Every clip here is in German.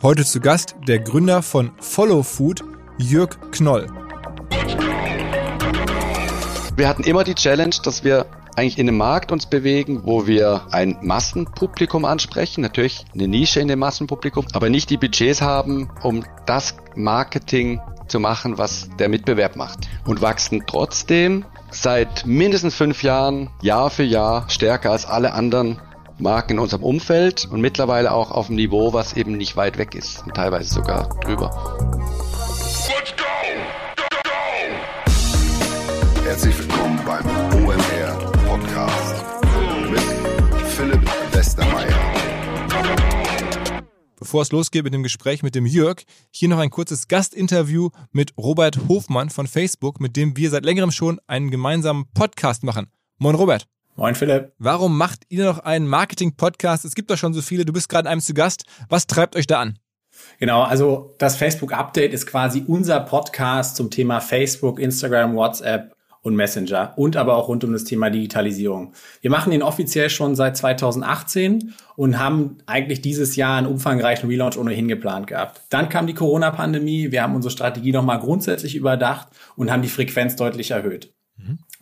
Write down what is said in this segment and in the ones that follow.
Heute zu Gast der Gründer von Follow Food, Jörg Knoll. Wir hatten immer die Challenge, dass wir eigentlich in einem Markt uns bewegen, wo wir ein Massenpublikum ansprechen, natürlich eine Nische in dem Massenpublikum, aber nicht die Budgets haben, um das Marketing zu machen, was der Mitbewerb macht. Und wachsen trotzdem seit mindestens fünf Jahren Jahr für Jahr stärker als alle anderen Marken in unserem Umfeld und mittlerweile auch auf einem Niveau, was eben nicht weit weg ist und teilweise sogar drüber. Let's go! Go, go! Herzlich willkommen beim OMR Podcast mit Philipp Westermeier. Bevor es losgeht mit dem Gespräch mit dem Jörg, hier noch ein kurzes Gastinterview mit Robert Hofmann von Facebook, mit dem wir seit längerem schon einen gemeinsamen Podcast machen. Moin Robert. Moin Philipp. Warum macht ihr noch einen Marketing-Podcast? Es gibt doch schon so viele, du bist gerade in einem zu Gast. Was treibt euch da an? Genau, also das Facebook Update ist quasi unser Podcast zum Thema Facebook, Instagram, WhatsApp und Messenger und aber auch rund um das Thema Digitalisierung. Wir machen ihn offiziell schon seit 2018 und haben eigentlich dieses Jahr einen umfangreichen Relaunch ohnehin geplant gehabt. Dann kam die Corona-Pandemie, wir haben unsere Strategie nochmal grundsätzlich überdacht und haben die Frequenz deutlich erhöht.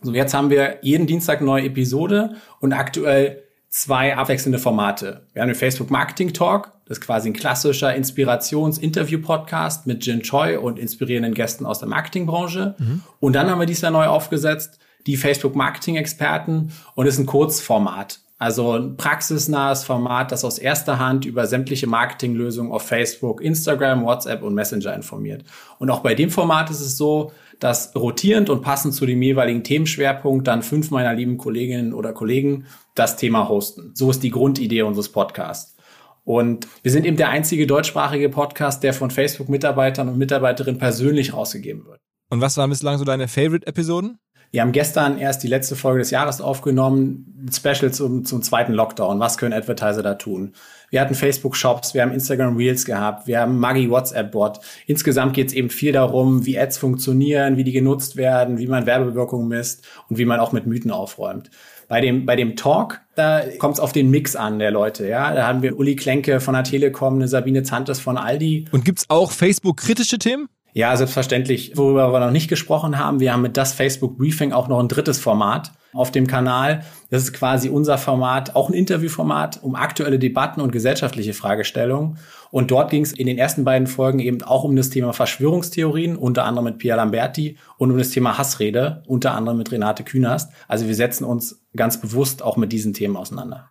So, jetzt haben wir jeden Dienstag eine neue Episode und aktuell zwei abwechselnde Formate. Wir haben den Facebook Marketing Talk, das ist quasi ein klassischer Inspirations-Interview-Podcast mit Jin Choi und inspirierenden Gästen aus der Marketingbranche. Mhm. Und dann haben wir dies Jahr neu aufgesetzt, die Facebook Marketing-Experten und ist ein Kurzformat. Also ein praxisnahes Format, das aus erster Hand über sämtliche Marketinglösungen auf Facebook, Instagram, WhatsApp und Messenger informiert. Und auch bei dem Format ist es so, dass rotierend und passend zu dem jeweiligen Themenschwerpunkt dann fünf meiner lieben Kolleginnen oder Kollegen das Thema hosten. So ist die Grundidee unseres Podcasts. Und wir sind eben der einzige deutschsprachige Podcast, der von Facebook-Mitarbeitern und Mitarbeiterinnen persönlich rausgegeben wird. Und was waren bislang so deine Favorite-Episoden? Wir haben gestern erst die letzte Folge des Jahres aufgenommen, Special zum, zum zweiten Lockdown. Was können Advertiser da tun? Wir hatten Facebook-Shops, wir haben Instagram Reels gehabt, wir haben Maggi WhatsApp-Bot. Insgesamt geht es eben viel darum, wie Ads funktionieren, wie die genutzt werden, wie man Werbewirkung misst und wie man auch mit Mythen aufräumt. Bei dem, bei dem Talk, da kommt es auf den Mix an der Leute. Ja, Da haben wir Uli Klenke von der Telekom, eine Sabine Zantes von Aldi. Und gibt's auch Facebook-kritische Themen? Ja, selbstverständlich. Worüber wir noch nicht gesprochen haben, wir haben mit das Facebook Briefing auch noch ein drittes Format auf dem Kanal. Das ist quasi unser Format, auch ein Interviewformat um aktuelle Debatten und gesellschaftliche Fragestellungen. Und dort ging es in den ersten beiden Folgen eben auch um das Thema Verschwörungstheorien, unter anderem mit Pia Lamberti und um das Thema Hassrede, unter anderem mit Renate Künast. Also wir setzen uns ganz bewusst auch mit diesen Themen auseinander.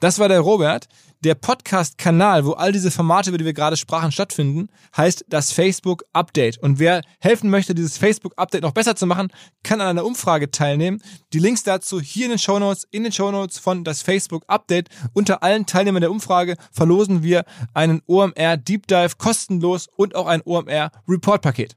Das war der Robert. Der Podcast-Kanal, wo all diese Formate, über die wir gerade sprachen, stattfinden, heißt das Facebook Update. Und wer helfen möchte, dieses Facebook Update noch besser zu machen, kann an einer Umfrage teilnehmen. Die Links dazu hier in den Show Notes, in den Show Notes von das Facebook Update. Unter allen Teilnehmern der Umfrage verlosen wir einen OMR Deep Dive kostenlos und auch ein OMR Report Paket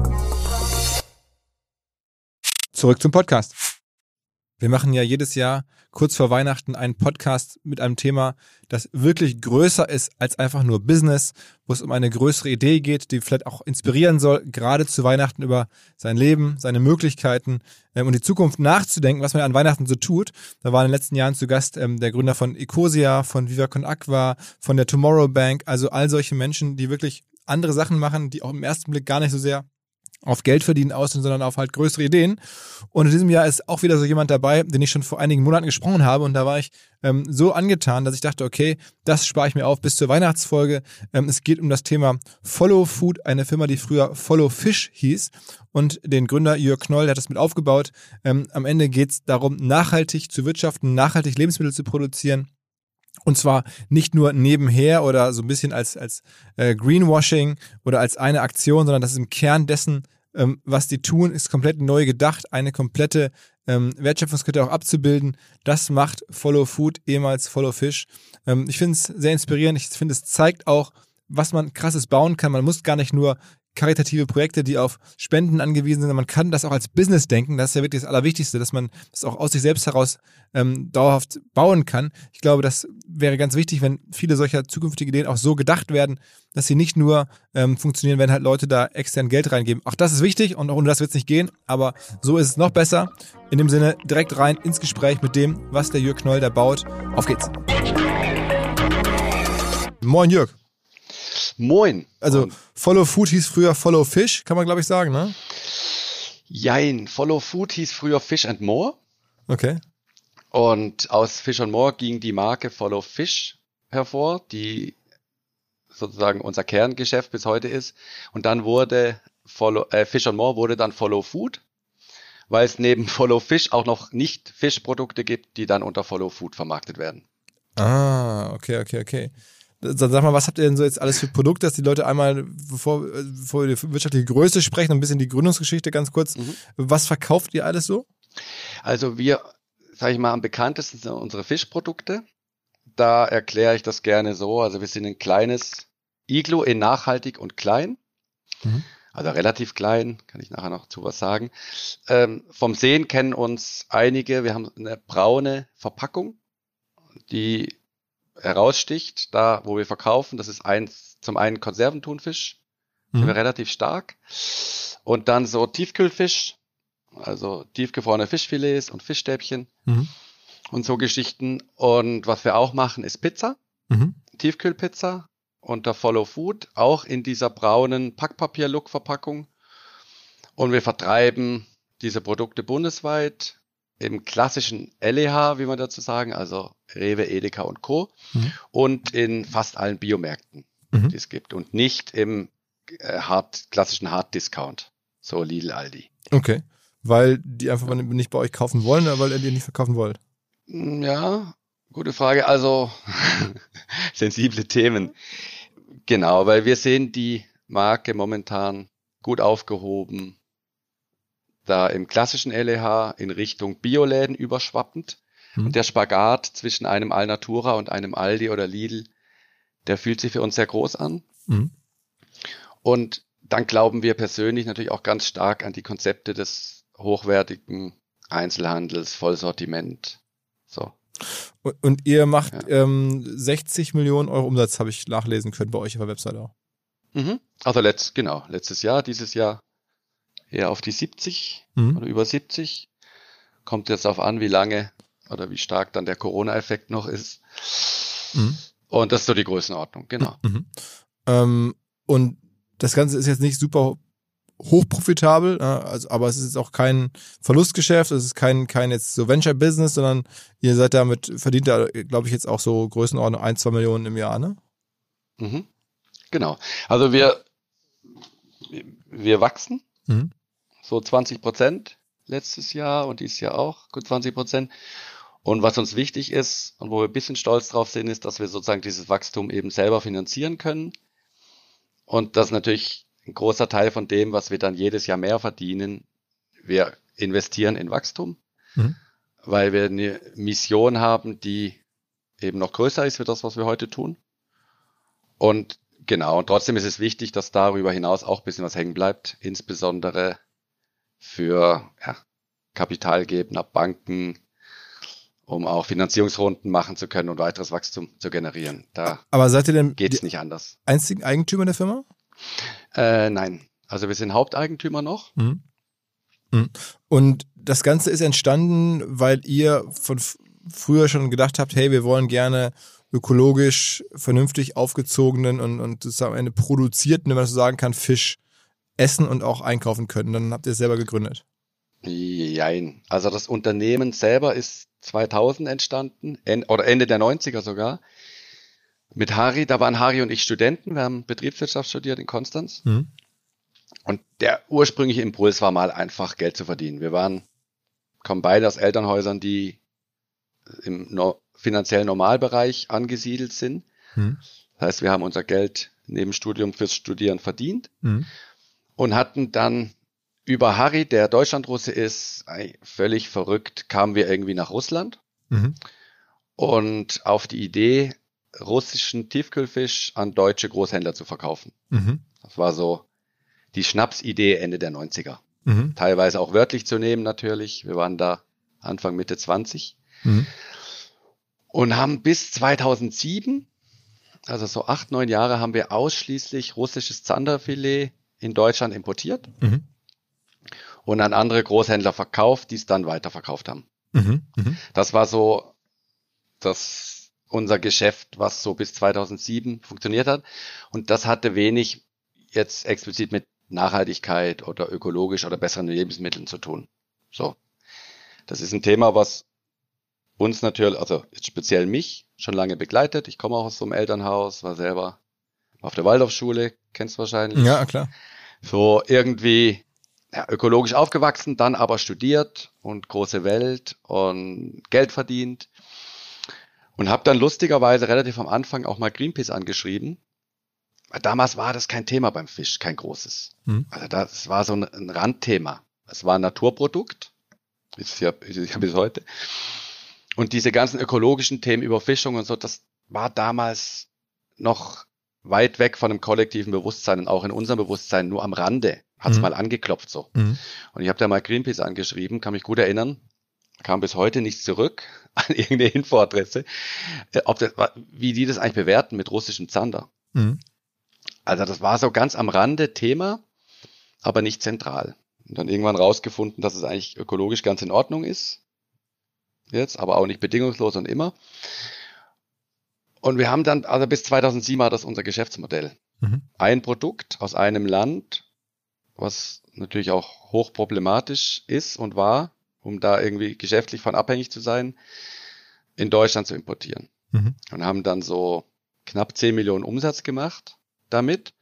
Zurück zum Podcast. Wir machen ja jedes Jahr kurz vor Weihnachten einen Podcast mit einem Thema, das wirklich größer ist als einfach nur Business, wo es um eine größere Idee geht, die vielleicht auch inspirieren soll, gerade zu Weihnachten über sein Leben, seine Möglichkeiten ähm, und die Zukunft nachzudenken, was man an Weihnachten so tut. Da war in den letzten Jahren zu Gast ähm, der Gründer von Ecosia, von Viva Con Aqua, von der Tomorrow Bank, also all solche Menschen, die wirklich andere Sachen machen, die auch im ersten Blick gar nicht so sehr auf Geld verdienen aus, sondern auf halt größere Ideen. Und in diesem Jahr ist auch wieder so jemand dabei, den ich schon vor einigen Monaten gesprochen habe. Und da war ich ähm, so angetan, dass ich dachte, okay, das spare ich mir auf bis zur Weihnachtsfolge. Ähm, es geht um das Thema Follow Food, eine Firma, die früher Follow Fish hieß. Und den Gründer Jörg Knoll, der hat das mit aufgebaut. Ähm, am Ende geht es darum, nachhaltig zu wirtschaften, nachhaltig Lebensmittel zu produzieren und zwar nicht nur nebenher oder so ein bisschen als, als äh, Greenwashing oder als eine Aktion, sondern das ist im Kern dessen, ähm, was die tun, ist komplett neu gedacht, eine komplette ähm, Wertschöpfungskette auch abzubilden. Das macht Follow Food, ehemals Follow Fish. Ähm, ich finde es sehr inspirierend. Ich finde, es zeigt auch, was man krasses bauen kann. Man muss gar nicht nur karitative Projekte, die auf Spenden angewiesen sind. Man kann das auch als Business denken. Das ist ja wirklich das Allerwichtigste, dass man das auch aus sich selbst heraus ähm, dauerhaft bauen kann. Ich glaube, das wäre ganz wichtig, wenn viele solcher zukünftige Ideen auch so gedacht werden, dass sie nicht nur ähm, funktionieren, wenn halt Leute da extern Geld reingeben. Auch das ist wichtig und ohne das wird es nicht gehen. Aber so ist es noch besser. In dem Sinne direkt rein ins Gespräch mit dem, was der Jörg Knoll da baut. Auf geht's. Moin Jörg. Moin. Also Follow Food hieß früher Follow Fish, kann man glaube ich sagen, ne? Jein, Follow Food hieß früher Fish and More. Okay. Und aus Fish and More ging die Marke Follow Fish hervor, die sozusagen unser Kerngeschäft bis heute ist. Und dann wurde Follow, äh, Fish and More wurde dann Follow Food, weil es neben Follow Fish auch noch nicht Fischprodukte gibt, die dann unter Follow Food vermarktet werden. Ah, okay, okay, okay. Sag mal, was habt ihr denn so jetzt alles für Produkte, dass die Leute einmal, bevor, bevor wir die wirtschaftliche Größe sprechen, ein bisschen die Gründungsgeschichte ganz kurz. Mhm. Was verkauft ihr alles so? Also wir, sage ich mal, am bekanntesten sind unsere Fischprodukte. Da erkläre ich das gerne so. Also wir sind ein kleines Iglo in nachhaltig und klein. Mhm. Also relativ klein, kann ich nachher noch zu was sagen. Ähm, vom Sehen kennen uns einige. Wir haben eine braune Verpackung, die heraussticht, da wo wir verkaufen, das ist eins, zum einen Konserventunfisch, mhm. sind wir relativ stark. Und dann so Tiefkühlfisch, also tiefgefrorene Fischfilets und Fischstäbchen mhm. und so Geschichten. Und was wir auch machen, ist Pizza, mhm. Tiefkühlpizza unter Follow Food, auch in dieser braunen Packpapier-Look-Verpackung. Und wir vertreiben diese Produkte bundesweit im klassischen LEH, wie man dazu sagen, also Rewe, Edeka und Co. Mhm. und in fast allen Biomärkten, mhm. die es gibt und nicht im äh, hard, klassischen Hard Discount, so Lidl, Aldi. Okay, weil die einfach ja. nicht bei euch kaufen wollen oder weil ihr die nicht verkaufen wollt? Mm, ja, gute Frage. Also sensible Themen. Genau, weil wir sehen die Marke momentan gut aufgehoben, da im klassischen LEH in Richtung Bioläden überschwappend. Mhm. Und der Spagat zwischen einem Alnatura und einem Aldi oder Lidl, der fühlt sich für uns sehr groß an. Mhm. Und dann glauben wir persönlich natürlich auch ganz stark an die Konzepte des hochwertigen Einzelhandels, Vollsortiment. So. Und, und ihr macht ja. ähm, 60 Millionen Euro Umsatz, habe ich nachlesen können bei euch auf der Website auch. Mhm. Also letzt, genau, letztes Jahr, dieses Jahr eher auf die 70 mhm. oder über 70. Kommt jetzt auf an, wie lange oder wie stark dann der Corona-Effekt noch ist. Mhm. Und das ist so die Größenordnung, genau. Mhm. Ähm, und das Ganze ist jetzt nicht super hochprofitabel, äh, also, aber es ist jetzt auch kein Verlustgeschäft, es ist kein, kein jetzt so Venture-Business, sondern ihr seid damit, verdient da, glaube ich, jetzt auch so Größenordnung ein, zwei Millionen im Jahr, ne? Mhm. Genau. Also wir, wir wachsen. Mhm so 20 Prozent letztes Jahr und dieses Jahr auch gut 20 Prozent. Und was uns wichtig ist und wo wir ein bisschen stolz drauf sind, ist, dass wir sozusagen dieses Wachstum eben selber finanzieren können. Und das ist natürlich ein großer Teil von dem, was wir dann jedes Jahr mehr verdienen. Wir investieren in Wachstum, mhm. weil wir eine Mission haben, die eben noch größer ist für das, was wir heute tun. Und genau, und trotzdem ist es wichtig, dass darüber hinaus auch ein bisschen was hängen bleibt, insbesondere für ja, Kapitalgeber, Banken, um auch Finanzierungsrunden machen zu können und weiteres Wachstum zu generieren. Da Aber seid ihr denn geht's nicht anders. Einzigen Eigentümer der Firma? Äh, nein, also wir sind Haupteigentümer noch. Mhm. Mhm. Und das Ganze ist entstanden, weil ihr von früher schon gedacht habt, hey, wir wollen gerne ökologisch, vernünftig aufgezogenen und, und sozusagen eine produzierten, wenn man so sagen kann, Fisch essen und auch einkaufen können. Dann habt ihr es selber gegründet. Jein. Also das Unternehmen selber ist 2000 entstanden, oder Ende der 90er sogar. Mit Harry, da waren Harry und ich Studenten, wir haben Betriebswirtschaft studiert in Konstanz. Mhm. Und der ursprüngliche Impuls war mal einfach Geld zu verdienen. Wir waren, kommen beide aus Elternhäusern, die im no finanziellen Normalbereich angesiedelt sind. Mhm. Das heißt, wir haben unser Geld neben Studium fürs Studieren verdient mhm. Und hatten dann über Harry, der Deutschlandrusse ist, völlig verrückt, kamen wir irgendwie nach Russland mhm. und auf die Idee, russischen Tiefkühlfisch an deutsche Großhändler zu verkaufen. Mhm. Das war so die Schnapsidee Ende der 90er. Mhm. Teilweise auch wörtlich zu nehmen natürlich. Wir waren da Anfang Mitte 20 mhm. und haben bis 2007, also so acht, neun Jahre, haben wir ausschließlich russisches Zanderfilet in Deutschland importiert mhm. und an andere Großhändler verkauft, die es dann weiterverkauft haben. Mhm. Mhm. Das war so das unser Geschäft, was so bis 2007 funktioniert hat. Und das hatte wenig jetzt explizit mit Nachhaltigkeit oder ökologisch oder besseren Lebensmitteln zu tun. So. Das ist ein Thema, was uns natürlich, also speziell mich, schon lange begleitet. Ich komme auch aus so einem Elternhaus, war selber auf der Waldorfschule, kennst du wahrscheinlich. Ja, klar. So irgendwie ja, ökologisch aufgewachsen, dann aber studiert und große Welt und Geld verdient. Und habe dann lustigerweise relativ am Anfang auch mal Greenpeace angeschrieben Damals war das kein Thema beim Fisch, kein großes. Mhm. Also das war so ein, ein Randthema. Es war ein Naturprodukt, ist ja, ist ja bis heute. Und diese ganzen ökologischen Themen, Überfischung und so, das war damals noch weit weg von dem kollektiven Bewusstsein und auch in unserem Bewusstsein nur am Rande. Hat es mhm. mal angeklopft so. Mhm. Und ich habe da mal Greenpeace angeschrieben, kann mich gut erinnern, kam bis heute nichts zurück an irgendeine Infoadresse, äh, ob das, wie die das eigentlich bewerten mit russischem Zander. Mhm. Also das war so ganz am Rande Thema, aber nicht zentral. Und dann irgendwann rausgefunden, dass es eigentlich ökologisch ganz in Ordnung ist. Jetzt, aber auch nicht bedingungslos und immer. Und wir haben dann, also bis 2007 war das unser Geschäftsmodell. Mhm. Ein Produkt aus einem Land, was natürlich auch hochproblematisch ist und war, um da irgendwie geschäftlich von abhängig zu sein, in Deutschland zu importieren. Mhm. Und haben dann so knapp 10 Millionen Umsatz gemacht damit,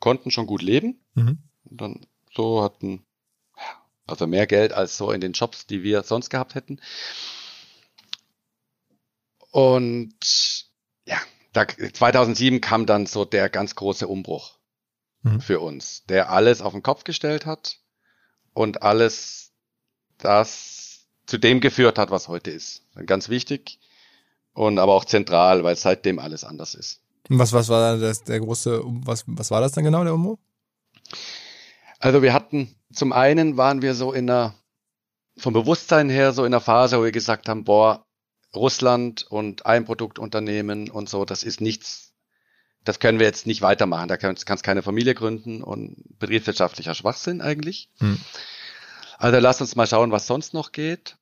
konnten schon gut leben. Mhm. Und dann so hatten, also mehr Geld als so in den Jobs, die wir sonst gehabt hätten. Und ja, da, 2007 kam dann so der ganz große Umbruch mhm. für uns, der alles auf den Kopf gestellt hat und alles das zu dem geführt hat, was heute ist. Ganz wichtig und aber auch zentral, weil seitdem alles anders ist. Was, was war das, der große, was, was war das dann genau, der Umbruch? Also wir hatten, zum einen waren wir so in einer, vom Bewusstsein her so in einer Phase, wo wir gesagt haben, boah, Russland und Einproduktunternehmen und so, das ist nichts, das können wir jetzt nicht weitermachen. Da kannst, kannst keine Familie gründen und betriebswirtschaftlicher Schwachsinn eigentlich. Hm. Also lass uns mal schauen, was sonst noch geht.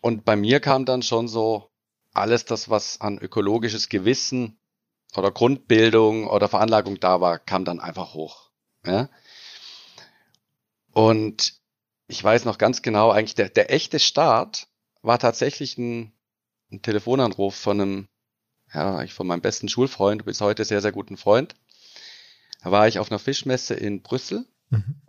Und bei mir kam dann schon so alles das, was an ökologisches Gewissen oder Grundbildung oder Veranlagung da war, kam dann einfach hoch. Ja? Und ich weiß noch ganz genau, eigentlich der, der echte Start war tatsächlich ein, ein Telefonanruf von einem, ja, ich von meinem besten Schulfreund, bis heute sehr, sehr guten Freund. Da war ich auf einer Fischmesse in Brüssel, mhm.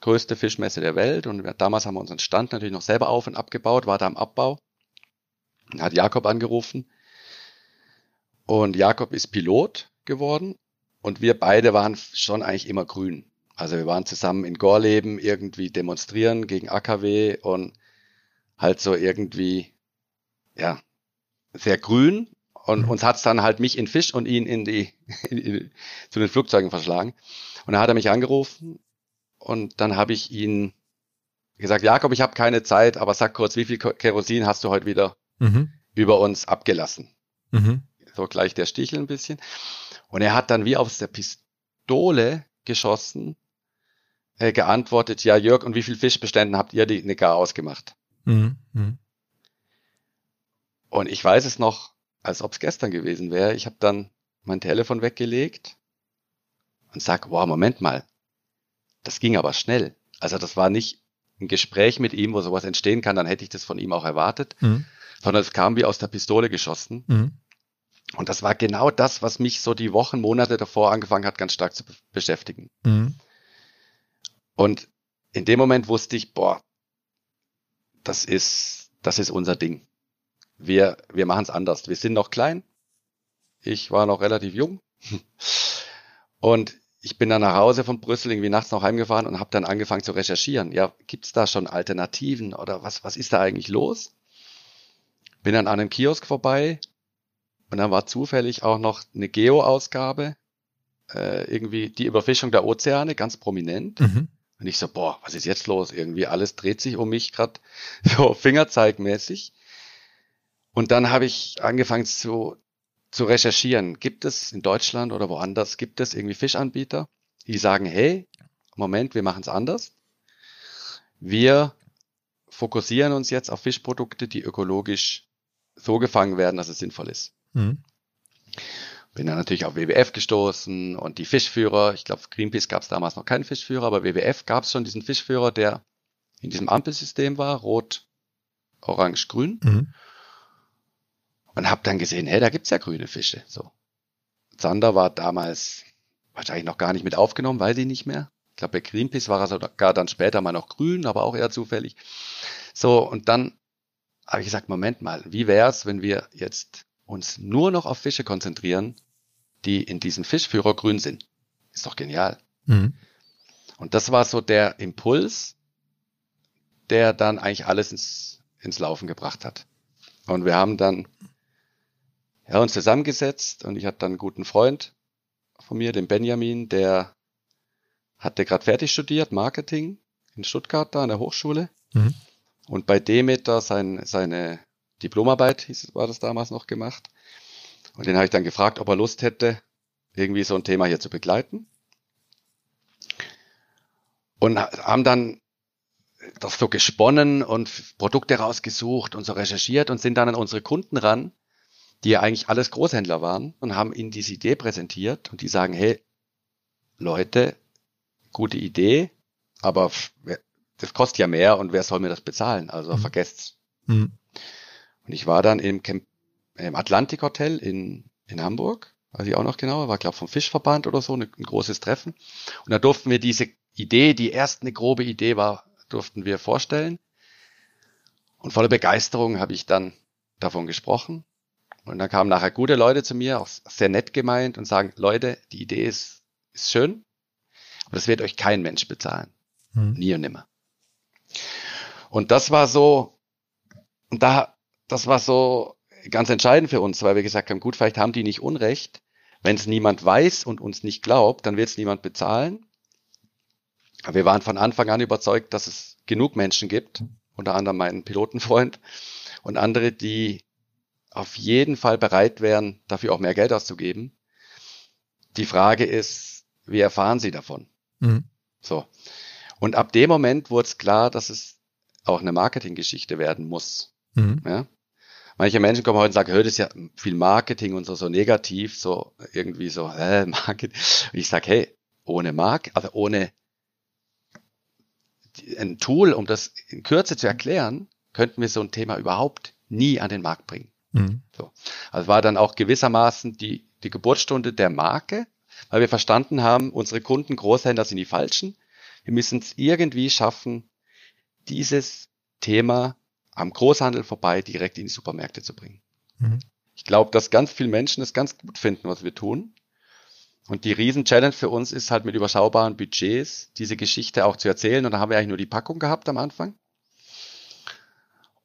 größte Fischmesse der Welt. Und damals haben wir unseren Stand natürlich noch selber auf und abgebaut, war da am Abbau. Da hat Jakob angerufen und Jakob ist Pilot geworden und wir beide waren schon eigentlich immer grün. Also wir waren zusammen in Gorleben irgendwie demonstrieren gegen AKW und halt so irgendwie, ja, sehr grün. Und mhm. uns hat's dann halt mich in Fisch und ihn in die, in, in, zu den Flugzeugen verschlagen. Und dann hat er mich angerufen und dann habe ich ihn gesagt, Jakob, ich habe keine Zeit, aber sag kurz, wie viel Kerosin hast du heute wieder mhm. über uns abgelassen. Mhm. So gleich der Stichel ein bisschen. Und er hat dann wie aus der Pistole geschossen, äh, geantwortet, ja Jörg, und wie viel Fischbeständen habt ihr die gar ausgemacht? Mhm. Und ich weiß es noch, als ob es gestern gewesen wäre. Ich habe dann mein Telefon weggelegt und sag, wow, Moment mal, das ging aber schnell. Also das war nicht ein Gespräch mit ihm, wo sowas entstehen kann, dann hätte ich das von ihm auch erwartet, mhm. sondern es kam wie aus der Pistole geschossen. Mhm. Und das war genau das, was mich so die Wochen, Monate davor angefangen hat, ganz stark zu be beschäftigen. Mhm. Und in dem Moment wusste ich, boah, das ist, das ist unser Ding. Wir, wir machen es anders. Wir sind noch klein. Ich war noch relativ jung. Und ich bin dann nach Hause von Brüssel irgendwie nachts noch heimgefahren und habe dann angefangen zu recherchieren. Ja, gibt's da schon Alternativen oder was, was ist da eigentlich los? Bin dann an einem Kiosk vorbei und dann war zufällig auch noch eine Geo-Ausgabe, äh, irgendwie die Überfischung der Ozeane, ganz prominent. Mhm. Und ich so, boah, was ist jetzt los? Irgendwie alles dreht sich um mich gerade so fingerzeigmäßig. Und dann habe ich angefangen zu, zu recherchieren. Gibt es in Deutschland oder woanders, gibt es irgendwie Fischanbieter, die sagen, hey, Moment, wir machen es anders. Wir fokussieren uns jetzt auf Fischprodukte, die ökologisch so gefangen werden, dass es sinnvoll ist. Mhm. Bin dann natürlich auf WWF gestoßen und die Fischführer. Ich glaube, Greenpeace gab es damals noch keinen Fischführer, aber WWF gab es schon diesen Fischführer, der in diesem Ampelsystem war, rot, orange, grün. Mhm und habe dann gesehen, hey, da gibt's ja grüne Fische. So. Zander war damals wahrscheinlich noch gar nicht mit aufgenommen, weiß ich nicht mehr. Ich glaube, bei Greenpeace war er sogar dann später mal noch grün, aber auch eher zufällig. So, und dann habe ich gesagt, Moment mal, wie wär's, wenn wir jetzt uns nur noch auf Fische konzentrieren, die in diesem Fischführer grün sind? Ist doch genial. Mhm. Und das war so der Impuls, der dann eigentlich alles ins, ins Laufen gebracht hat. Und wir haben dann ja, uns zusammengesetzt und ich hatte dann einen guten Freund von mir, den Benjamin, der hatte gerade fertig studiert, Marketing in Stuttgart da an der Hochschule. Mhm. Und bei Demeter sein, seine Diplomarbeit, hieß, war das damals noch gemacht. Und den habe ich dann gefragt, ob er Lust hätte, irgendwie so ein Thema hier zu begleiten. Und haben dann das so gesponnen und Produkte rausgesucht und so recherchiert und sind dann an unsere Kunden ran die ja eigentlich alles Großhändler waren und haben ihnen diese Idee präsentiert und die sagen, hey, Leute, gute Idee, aber das kostet ja mehr und wer soll mir das bezahlen? Also mhm. vergesst's. Mhm. Und ich war dann im, Camp, im Atlantik Hotel in, in Hamburg, weiß ich auch noch genau, war glaube vom Fischverband oder so, ein, ein großes Treffen. Und da durften wir diese Idee, die erst eine grobe Idee war, durften wir vorstellen. Und voller Begeisterung habe ich dann davon gesprochen und dann kamen nachher gute Leute zu mir, auch sehr nett gemeint und sagen, Leute, die Idee ist, ist schön, aber das wird euch kein Mensch bezahlen. Hm. Nie und nimmer. Und das war so, und da, das war so ganz entscheidend für uns, weil wir gesagt haben, gut, vielleicht haben die nicht Unrecht. Wenn es niemand weiß und uns nicht glaubt, dann wird es niemand bezahlen. Aber wir waren von Anfang an überzeugt, dass es genug Menschen gibt, unter anderem meinen Pilotenfreund und andere, die auf jeden Fall bereit wären, dafür auch mehr Geld auszugeben. Die Frage ist, wie erfahren sie davon? Mhm. So. Und ab dem Moment wurde es klar, dass es auch eine Marketinggeschichte werden muss. Mhm. Ja? Manche Menschen kommen heute und sagen, hört es ja viel Marketing und so, so negativ, so irgendwie so, äh, Marketing. Ich sage, hey, ohne Mark, also ohne ein Tool, um das in Kürze zu erklären, könnten wir so ein Thema überhaupt nie an den Markt bringen. Mhm. So. Also war dann auch gewissermaßen die, die Geburtsstunde der Marke, weil wir verstanden haben, unsere Kunden, Großhändler sind die falschen. Wir müssen es irgendwie schaffen, dieses Thema am Großhandel vorbei direkt in die Supermärkte zu bringen. Mhm. Ich glaube, dass ganz viele Menschen es ganz gut finden, was wir tun. Und die Riesen-Challenge für uns ist halt mit überschaubaren Budgets diese Geschichte auch zu erzählen. Und da haben wir eigentlich nur die Packung gehabt am Anfang.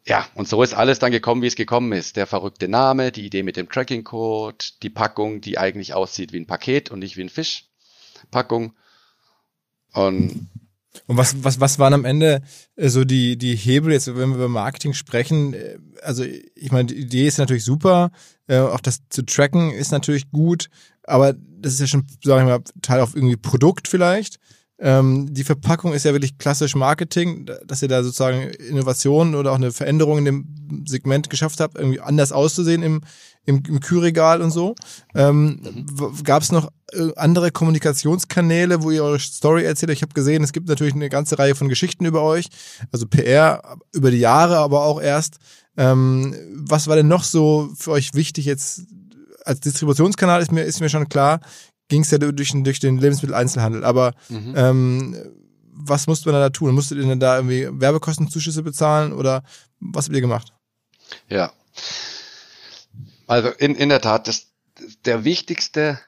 Ja, und so ist alles dann gekommen, wie es gekommen ist. Der verrückte Name, die Idee mit dem Tracking-Code, die Packung, die eigentlich aussieht wie ein Paket und nicht wie ein Fischpackung. Und Und was, was, was waren am Ende äh, so die, die Hebel, jetzt wenn wir über Marketing sprechen? Äh, also ich meine, die Idee ist natürlich super, äh, auch das zu tracken ist natürlich gut, aber das ist ja schon, sag ich mal, Teil auf irgendwie Produkt vielleicht. Ähm, die Verpackung ist ja wirklich klassisch Marketing, dass ihr da sozusagen Innovationen oder auch eine Veränderung in dem Segment geschafft habt, irgendwie anders auszusehen im, im, im Kühlregal und so. Ähm, Gab es noch äh, andere Kommunikationskanäle, wo ihr eure Story erzählt? Ich habe gesehen, es gibt natürlich eine ganze Reihe von Geschichten über euch, also PR über die Jahre, aber auch erst. Ähm, was war denn noch so für euch wichtig jetzt als Distributionskanal ist mir, ist mir schon klar ging es ja durch, durch den Lebensmitteleinzelhandel. Aber mhm. ähm, was musste man da tun? Musstet ihr denn da irgendwie Werbekostenzuschüsse bezahlen oder was habt ihr gemacht? Ja. Also in, in der Tat, das, der wichtigste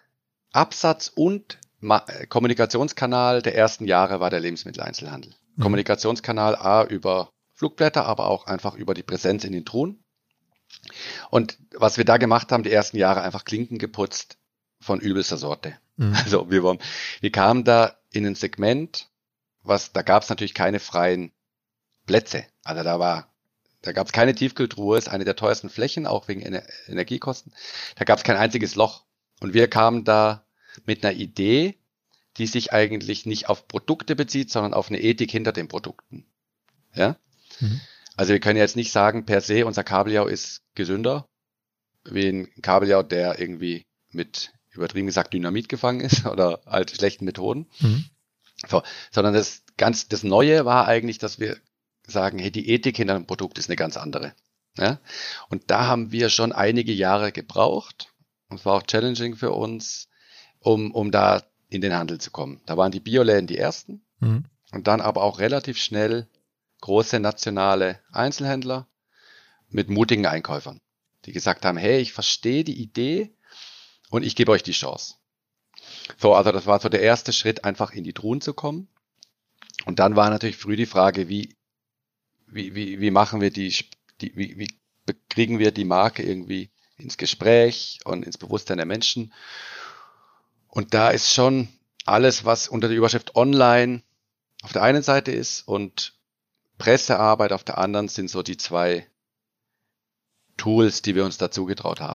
Absatz und Ma Kommunikationskanal der ersten Jahre war der Lebensmitteleinzelhandel. Mhm. Kommunikationskanal A über Flugblätter, aber auch einfach über die Präsenz in den Truhen. Und was wir da gemacht haben, die ersten Jahre einfach Klinken geputzt, von übelster Sorte. Mhm. Also wir, waren, wir kamen da in ein Segment, was da gab es natürlich keine freien Plätze. Also da war, da gab es keine Tiefkühltruhe, ist eine der teuersten Flächen, auch wegen Ener Energiekosten. Da gab es kein einziges Loch. Und wir kamen da mit einer Idee, die sich eigentlich nicht auf Produkte bezieht, sondern auf eine Ethik hinter den Produkten. Ja? Mhm. Also wir können jetzt nicht sagen, per se, unser Kabeljau ist gesünder, wie ein Kabeljau, der irgendwie mit übertrieben gesagt Dynamit gefangen ist oder halt schlechten Methoden. Mhm. So, sondern das ganz, das Neue war eigentlich, dass wir sagen, hey, die Ethik hinter einem Produkt ist eine ganz andere. Ja? Und da haben wir schon einige Jahre gebraucht. Und es war auch challenging für uns, um, um da in den Handel zu kommen. Da waren die Bioläden die ersten mhm. und dann aber auch relativ schnell große nationale Einzelhändler mit mutigen Einkäufern, die gesagt haben, hey, ich verstehe die Idee, und ich gebe euch die Chance. So, also das war so der erste Schritt, einfach in die Truhen zu kommen. Und dann war natürlich früh die Frage, wie, wie, wie, wie machen wir die, die wie, wie kriegen wir die Marke irgendwie ins Gespräch und ins Bewusstsein der Menschen. Und da ist schon alles, was unter der Überschrift Online auf der einen Seite ist und Pressearbeit auf der anderen sind so die zwei Tools, die wir uns dazu getraut haben.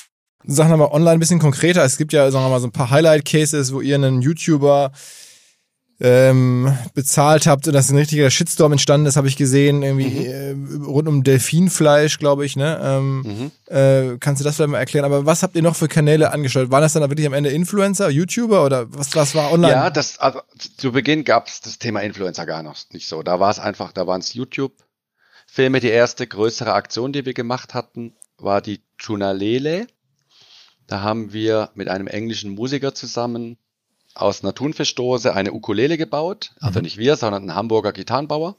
Sagen wir mal online ein bisschen konkreter. Es gibt ja, sagen wir mal, so ein paar Highlight-Cases, wo ihr einen YouTuber ähm, bezahlt habt und dass ein richtiger Shitstorm entstanden ist, habe ich gesehen, irgendwie mhm. äh, rund um Delfinfleisch, glaube ich. Ne? Ähm, mhm. äh, kannst du das vielleicht mal erklären? Aber was habt ihr noch für Kanäle angestellt? Waren das dann wirklich am Ende Influencer, YouTuber oder was, was war online? Ja, das, also, zu Beginn gab es das Thema Influencer gar noch nicht so. Da war es einfach, da waren es YouTube-Filme. Die erste größere Aktion, die wir gemacht hatten, war die Chunalele. Da haben wir mit einem englischen Musiker zusammen aus einer Thunfischdose eine Ukulele gebaut. Also mhm. nicht wir, sondern ein Hamburger Gitarrenbauer.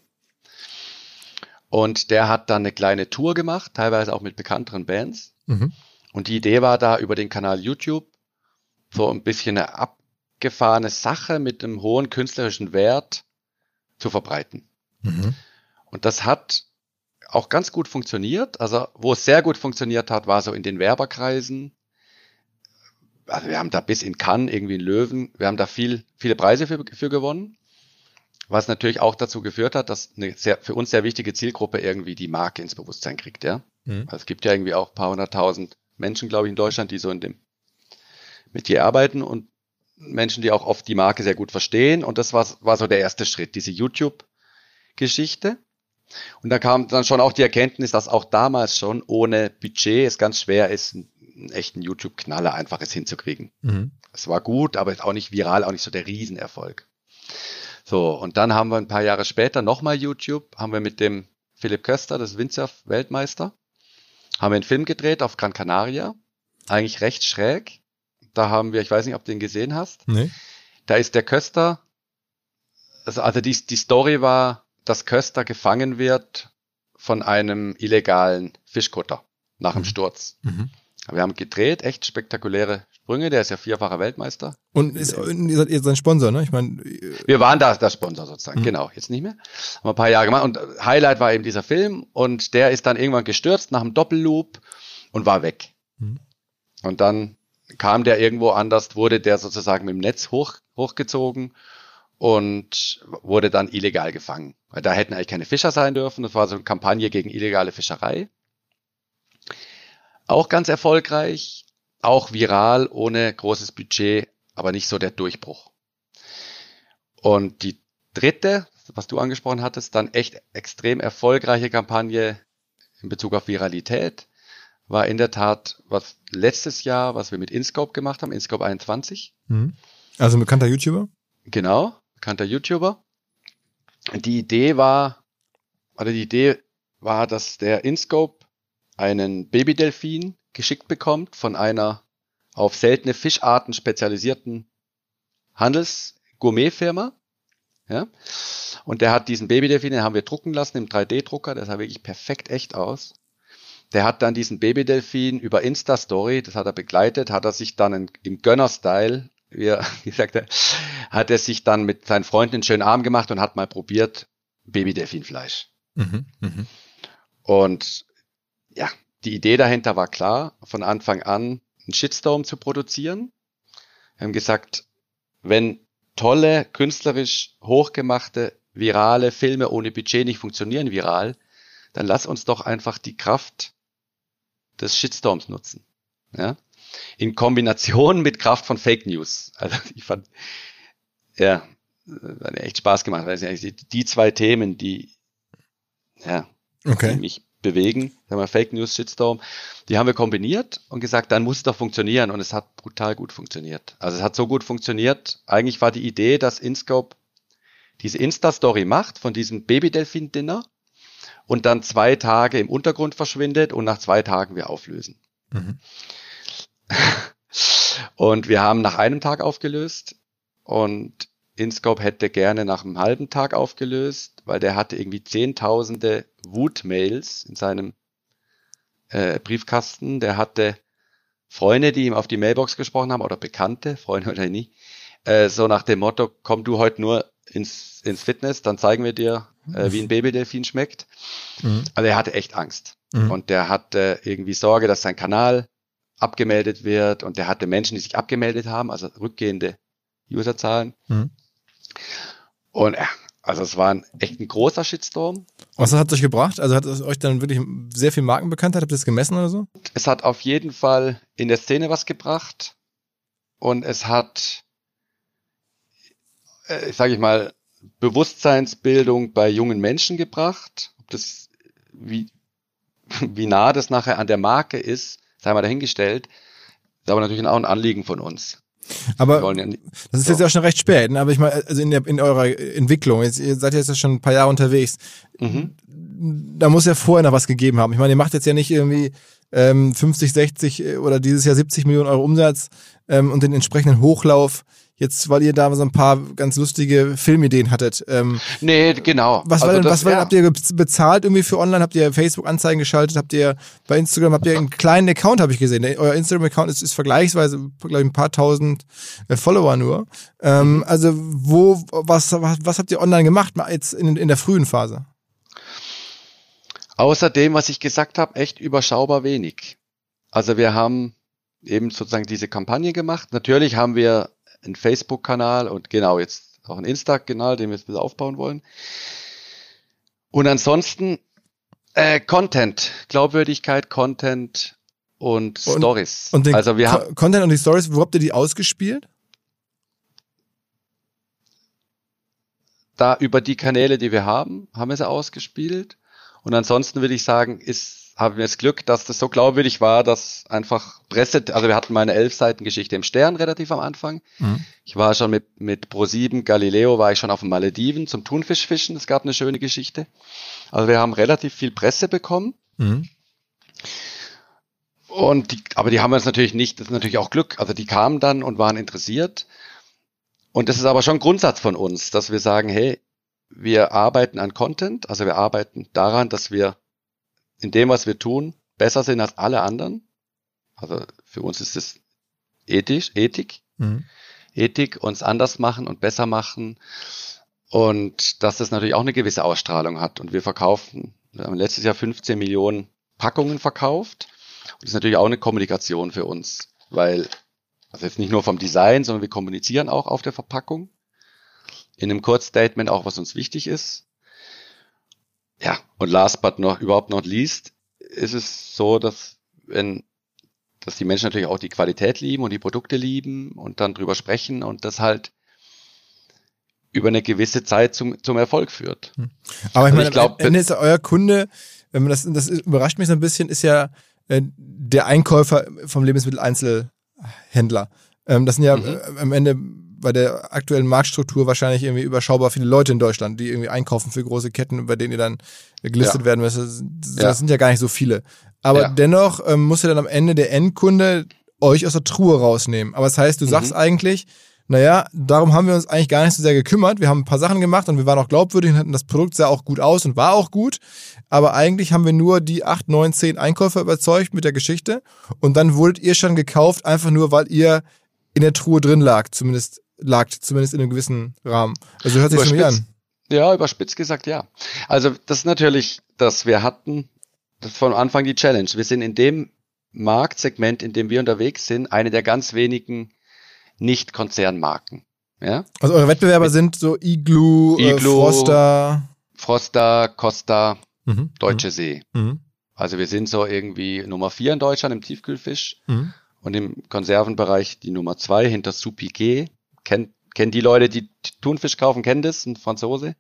Und der hat dann eine kleine Tour gemacht, teilweise auch mit bekannteren Bands. Mhm. Und die Idee war da über den Kanal YouTube so ein bisschen eine abgefahrene Sache mit einem hohen künstlerischen Wert zu verbreiten. Mhm. Und das hat auch ganz gut funktioniert. Also wo es sehr gut funktioniert hat, war so in den Werberkreisen. Also wir haben da bis in Cannes irgendwie einen Löwen, wir haben da viel, viele Preise für, für gewonnen. Was natürlich auch dazu geführt hat, dass eine sehr, für uns sehr wichtige Zielgruppe irgendwie die Marke ins Bewusstsein kriegt, ja. Mhm. Also es gibt ja irgendwie auch ein paar hunderttausend Menschen, glaube ich, in Deutschland, die so in dem mit dir arbeiten und Menschen, die auch oft die Marke sehr gut verstehen. Und das war, war so der erste Schritt, diese YouTube-Geschichte. Und da kam dann schon auch die Erkenntnis, dass auch damals schon ohne Budget es ganz schwer ist, einen echten YouTube-Knaller einfaches hinzukriegen. Mhm. Es war gut, aber auch nicht viral, auch nicht so der Riesenerfolg. So, und dann haben wir ein paar Jahre später nochmal YouTube, haben wir mit dem Philipp Köster, das Windsurf-Weltmeister, haben wir einen Film gedreht auf Gran Canaria, eigentlich recht schräg. Da haben wir, ich weiß nicht, ob du den gesehen hast. Nee. Da ist der Köster, also, also die, die Story war, dass Köster gefangen wird von einem illegalen Fischkutter nach dem mhm. Sturz. Mhm. Wir haben gedreht, echt spektakuläre Sprünge. Der ist ja vierfacher Weltmeister. Und ist, ihr seid ihr sein Sponsor, ne? Ich meine, wir waren da der Sponsor sozusagen. Mhm. Genau, jetzt nicht mehr. Haben ein paar Jahre gemacht und Highlight war eben dieser Film und der ist dann irgendwann gestürzt nach einem Doppelloop und war weg. Mhm. Und dann kam der irgendwo anders, wurde der sozusagen mit dem Netz hoch, hochgezogen und wurde dann illegal gefangen. Weil da hätten eigentlich keine Fischer sein dürfen. Das war so eine Kampagne gegen illegale Fischerei. Auch ganz erfolgreich, auch viral, ohne großes Budget, aber nicht so der Durchbruch. Und die dritte, was du angesprochen hattest, dann echt extrem erfolgreiche Kampagne in Bezug auf Viralität, war in der Tat was letztes Jahr, was wir mit InScope gemacht haben, InScope 21. Mhm. Also ein bekannter YouTuber? Genau, bekannter YouTuber. Die Idee war, oder die Idee war, dass der InScope einen Babydelfin geschickt bekommt von einer auf seltene Fischarten spezialisierten Handels-Gourmet-Firma. Ja? Und der hat diesen Babydelfin, den haben wir drucken lassen im 3D-Drucker, der sah wirklich perfekt echt aus. Der hat dann diesen Babydelfin über Insta-Story, das hat er begleitet, hat er sich dann im Gönner-Style, wie er gesagt hat, hat er sich dann mit seinen Freunden einen schönen Arm gemacht und hat mal probiert Babydelfinfleisch. Mhm, mh. Und ja, die Idee dahinter war klar, von Anfang an einen Shitstorm zu produzieren. Wir haben gesagt, wenn tolle, künstlerisch hochgemachte, virale Filme ohne Budget nicht funktionieren viral, dann lass uns doch einfach die Kraft des Shitstorms nutzen. Ja? In Kombination mit Kraft von Fake News. Also ich fand, ja, hat echt Spaß gemacht, weil die, die zwei Themen, die, ja, okay. die mich bewegen, sagen wir Fake News, Shitstorm, die haben wir kombiniert und gesagt, dann muss es doch funktionieren und es hat brutal gut funktioniert. Also es hat so gut funktioniert. Eigentlich war die Idee, dass InScope diese Insta-Story macht von diesem Baby-Delfin-Dinner und dann zwei Tage im Untergrund verschwindet und nach zwei Tagen wir auflösen. Mhm. und wir haben nach einem Tag aufgelöst und InScope hätte gerne nach einem halben Tag aufgelöst, weil der hatte irgendwie zehntausende Wut-Mails in seinem äh, Briefkasten. Der hatte Freunde, die ihm auf die Mailbox gesprochen haben oder Bekannte, Freunde oder nie, äh, so nach dem Motto, komm du heute nur ins, ins Fitness, dann zeigen wir dir, äh, wie ein Babydelfin schmeckt. Mhm. Also er hatte echt Angst. Mhm. Und der hatte irgendwie Sorge, dass sein Kanal abgemeldet wird und der hatte Menschen, die sich abgemeldet haben, also rückgehende Userzahlen. Mhm. Und ja, also es war ein, echt ein großer Shitstorm. Was hat es euch gebracht? Also hat es euch dann wirklich sehr viel Markenbekanntheit? Habt ihr das gemessen oder so? Es hat auf jeden Fall in der Szene was gebracht. Und es hat, äh, sage ich mal, Bewusstseinsbildung bei jungen Menschen gebracht. Ob das, wie, wie nah das nachher an der Marke ist, sei mal dahingestellt. Das ist aber natürlich auch ein Anliegen von uns. Aber ja das ist so. jetzt auch schon recht spät, ne? aber ich meine, also in, der, in eurer Entwicklung, jetzt, ihr seid jetzt schon ein paar Jahre unterwegs, mhm. da muss ja vorher noch was gegeben haben. Ich meine, ihr macht jetzt ja nicht irgendwie ähm, 50, 60 oder dieses Jahr 70 Millionen Euro Umsatz ähm, und den entsprechenden Hochlauf jetzt, weil ihr da so ein paar ganz lustige Filmideen hattet. Ähm, nee, genau. Was, also war denn, das, was war, ja. habt ihr bezahlt irgendwie für online? Habt ihr Facebook-Anzeigen geschaltet? Habt ihr bei Instagram, habt ihr einen kleinen Account, habe ich gesehen. Euer Instagram-Account ist, ist vergleichsweise, glaube ich, ein paar tausend äh, Follower nur. Ähm, mhm. Also wo, was, was, was habt ihr online gemacht jetzt in, in der frühen Phase? Außerdem, was ich gesagt habe, echt überschaubar wenig. Also wir haben eben sozusagen diese Kampagne gemacht. Natürlich haben wir einen Facebook-Kanal und genau jetzt auch einen Insta-Kanal, den wir jetzt wieder aufbauen wollen. Und ansonsten äh, Content, Glaubwürdigkeit, Content und Stories. Und den also wir Co haben Content und die Stories, wo habt ihr die ausgespielt? da über die Kanäle, die wir haben, haben wir sie ausgespielt. Und ansonsten würde ich sagen, ist, haben wir das Glück, dass das so glaubwürdig war, dass einfach Presse, also wir hatten meine elf Seiten Geschichte im Stern relativ am Anfang. Mhm. Ich war schon mit, mit Pro7 Galileo, war ich schon auf den Malediven zum Thunfischfischen. Es gab eine schöne Geschichte. Also wir haben relativ viel Presse bekommen. Mhm. Und die, aber die haben uns natürlich nicht, das ist natürlich auch Glück. Also die kamen dann und waren interessiert. Und das ist aber schon ein Grundsatz von uns, dass wir sagen, hey, wir arbeiten an Content, also wir arbeiten daran, dass wir in dem, was wir tun, besser sind als alle anderen. Also für uns ist es ethisch, Ethik. Mhm. Ethik, uns anders machen und besser machen. Und dass das natürlich auch eine gewisse Ausstrahlung hat. Und wir verkaufen, wir haben letztes Jahr 15 Millionen Packungen verkauft. Und das ist natürlich auch eine Kommunikation für uns, weil, also jetzt nicht nur vom Design, sondern wir kommunizieren auch auf der Verpackung. In einem Kurzstatement auch, was uns wichtig ist. Ja, und last but noch, überhaupt not least, ist es so, dass wenn, dass die Menschen natürlich auch die Qualität lieben und die Produkte lieben und dann drüber sprechen und das halt über eine gewisse Zeit zum, zum Erfolg führt. Aber ich Also meine, ich glaub, am Ende ist euer Kunde, wenn man das, das überrascht mich so ein bisschen, ist ja äh, der Einkäufer vom Lebensmitteleinzelhändler. Ähm, das sind ja Mhm. äh, am Ende bei der aktuellen Marktstruktur wahrscheinlich irgendwie überschaubar viele Leute in Deutschland, die irgendwie einkaufen für große Ketten, bei denen ihr dann gelistet Ja. werden müsst. Das, das sind ja gar nicht so viele. Aber dennoch ähm, muss ja dann am Ende der Endkunde euch aus der Truhe rausnehmen. Aber das heißt, du sagst Mhm. eigentlich, naja, darum haben wir uns eigentlich gar nicht so sehr gekümmert. Wir haben ein paar Sachen gemacht und wir waren auch glaubwürdig und hatten das Produkt sah auch gut aus und war auch gut. Aber eigentlich haben wir nur die 8, 9, 10 Einkäufer überzeugt mit der Geschichte. Und dann wurdet ihr schon gekauft, einfach nur, weil ihr in der Truhe drin lag, zumindest lagt, zumindest in einem gewissen Rahmen. Also hört sich mich Überspitzt. an. Ja, überspitzt gesagt, ja. Also das ist natürlich, dass wir hatten, das von Anfang die Challenge. Wir sind in dem Marktsegment, in dem wir unterwegs sind, eine der ganz wenigen Nicht-Konzernmarken. Ja? Also eure Wettbewerber sind so Igloo, Äh, Igloo. Froster. Froster, Costa, Mhm. Deutsche See. Mhm. Also wir sind so irgendwie Nummer vier in Deutschland im Tiefkühlfisch Mhm. und im Konservenbereich die Nummer zwei hinter G. Kennt, kennen die Leute, die Thunfisch kaufen, kennen das, ein Franzose.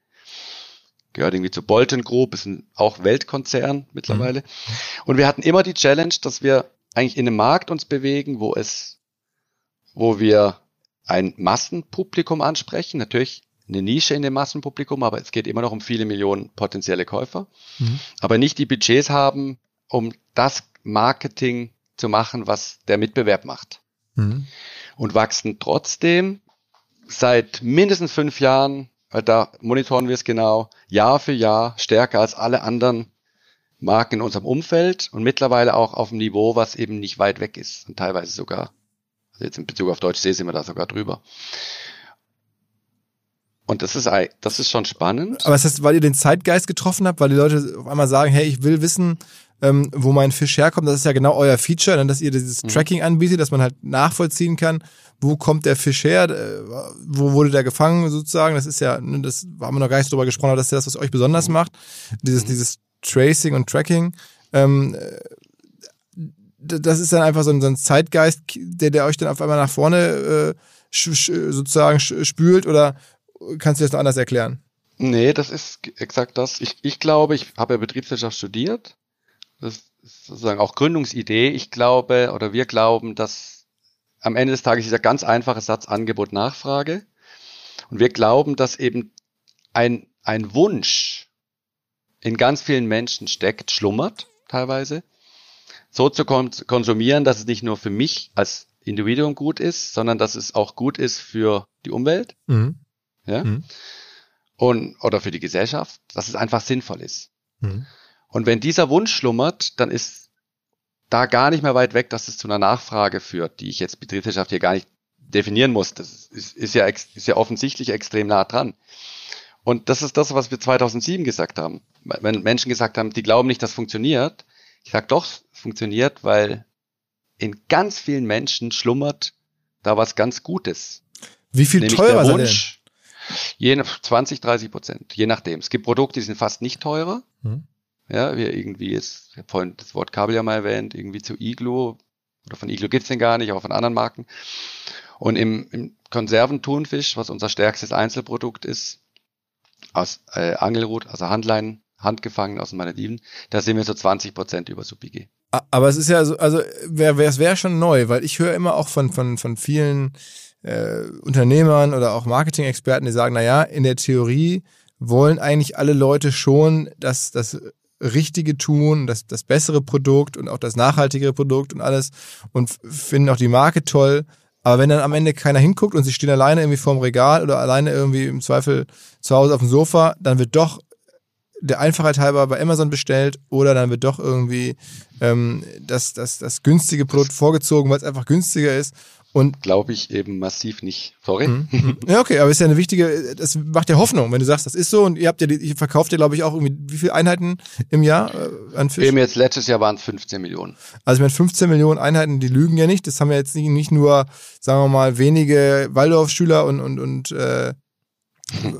Gehört irgendwie zu Bolton Group, ist ein auch Weltkonzern mittlerweile. Und wir hatten immer die Challenge, dass wir eigentlich in einem Markt uns bewegen, wo es, wo wir ein Massenpublikum ansprechen, natürlich eine Nische in dem Massenpublikum, aber es geht immer noch um viele Millionen potenzielle Käufer, Mhm. aber nicht die Budgets haben, um das Marketing zu machen, was der Mitbewerb macht Mhm. und wachsen trotzdem seit mindestens fünf Jahren, da monitoren wir es genau, Jahr für Jahr stärker als alle anderen Marken in unserem Umfeld und mittlerweile auch auf einem Niveau, was eben nicht weit weg ist und teilweise sogar, also jetzt in Bezug auf Deutsch See sind wir da sogar drüber. Und das ist, das ist schon spannend. Aber es heißt, weil ihr den Zeitgeist getroffen habt, weil die Leute auf einmal sagen, hey, ich will wissen, ähm, wo mein Fisch herkommt. Das ist ja genau euer Feature, ne, dass ihr dieses Mhm. Tracking anbietet, dass man halt nachvollziehen kann, wo kommt der Fisch her, äh, wo wurde der gefangen sozusagen. Das ist ja, ne, das haben wir noch gar nicht drüber gesprochen, aber das ist ja das, was euch besonders Mhm. macht. Dieses, dieses Tracing und Tracking. Ähm, äh, das ist dann einfach so ein, so ein Zeitgeist, der, der euch dann auf einmal nach vorne äh, sch, sch, sozusagen sch, spült oder kannst du das noch anders erklären? Nee, das ist exakt das. Ich, ich glaube, ich habe ja Betriebswirtschaft studiert. Das ist sozusagen auch Gründungsidee. Ich glaube oder wir glauben, dass am Ende des Tages dieser ganz einfache Satz Angebot Nachfrage. Und wir glauben, dass eben ein, ein Wunsch in ganz vielen Menschen steckt, schlummert teilweise, so zu kon konsumieren, dass es nicht nur für mich als Individuum gut ist, sondern dass es auch gut ist für die Umwelt Mhm. ja? Mhm. Und, oder für die Gesellschaft, dass es einfach sinnvoll ist. Mhm. Und wenn dieser Wunsch schlummert, dann ist da gar nicht mehr weit weg, dass es zu einer Nachfrage führt, die ich jetzt Betriebswirtschaft hier gar nicht definieren muss. Das ist, ist, ja, ist ja offensichtlich extrem nah dran. Und das ist das, was wir 2007 gesagt haben. Wenn Menschen gesagt haben, die glauben nicht, das funktioniert. Ich sage doch, es funktioniert, weil in ganz vielen Menschen schlummert da was ganz Gutes. Wie viel Nämlich teurer der? Wunsch, je nach 20, 30 Prozent, je nachdem. Es gibt Produkte, die sind fast nicht teurer. Mhm. Ja, wir irgendwie jetzt, ich habe vorhin das Wort Kabel ja mal erwähnt, irgendwie zu Iglo, oder von Iglo gibt's den gar nicht, auch von anderen Marken. Und im, im Konserventhunfisch, was unser stärkstes Einzelprodukt ist, aus äh, Angelrut, also Handlein, handgefangen aus den Malediven, da sind wir so 20 Prozent über Subigi. Aber es ist ja so, also wär, wär, es wäre schon neu, weil ich höre immer auch von, von, von vielen äh, Unternehmern oder auch Marketing-Experten, die sagen, na ja, in der Theorie wollen eigentlich alle Leute schon dass das Richtige tun, das, das bessere Produkt und auch das nachhaltigere Produkt und alles und finden auch die Marke toll. Aber wenn dann am Ende keiner hinguckt und sie stehen alleine irgendwie vorm Regal oder alleine irgendwie im Zweifel zu Hause auf dem Sofa, dann wird doch der Einfachheit halber bei Amazon bestellt oder dann wird doch irgendwie ähm, das, das, das günstige Produkt vorgezogen, weil es einfach günstiger ist. Und glaube ich eben massiv nicht. Sorry. Mhm. Ja, okay, aber ist ja eine wichtige, das macht ja Hoffnung, wenn du sagst, das ist so und ihr habt ja, ihr verkauft ja, glaube ich, auch irgendwie, wie viele Einheiten im Jahr äh, an Fisch? Eben jetzt letztes Jahr waren es 15 Millionen. Also ich meine, 15 Millionen Einheiten, die lügen ja nicht. Das haben ja jetzt nicht, nicht nur, sagen wir mal, wenige Waldorfschüler und, und, und äh,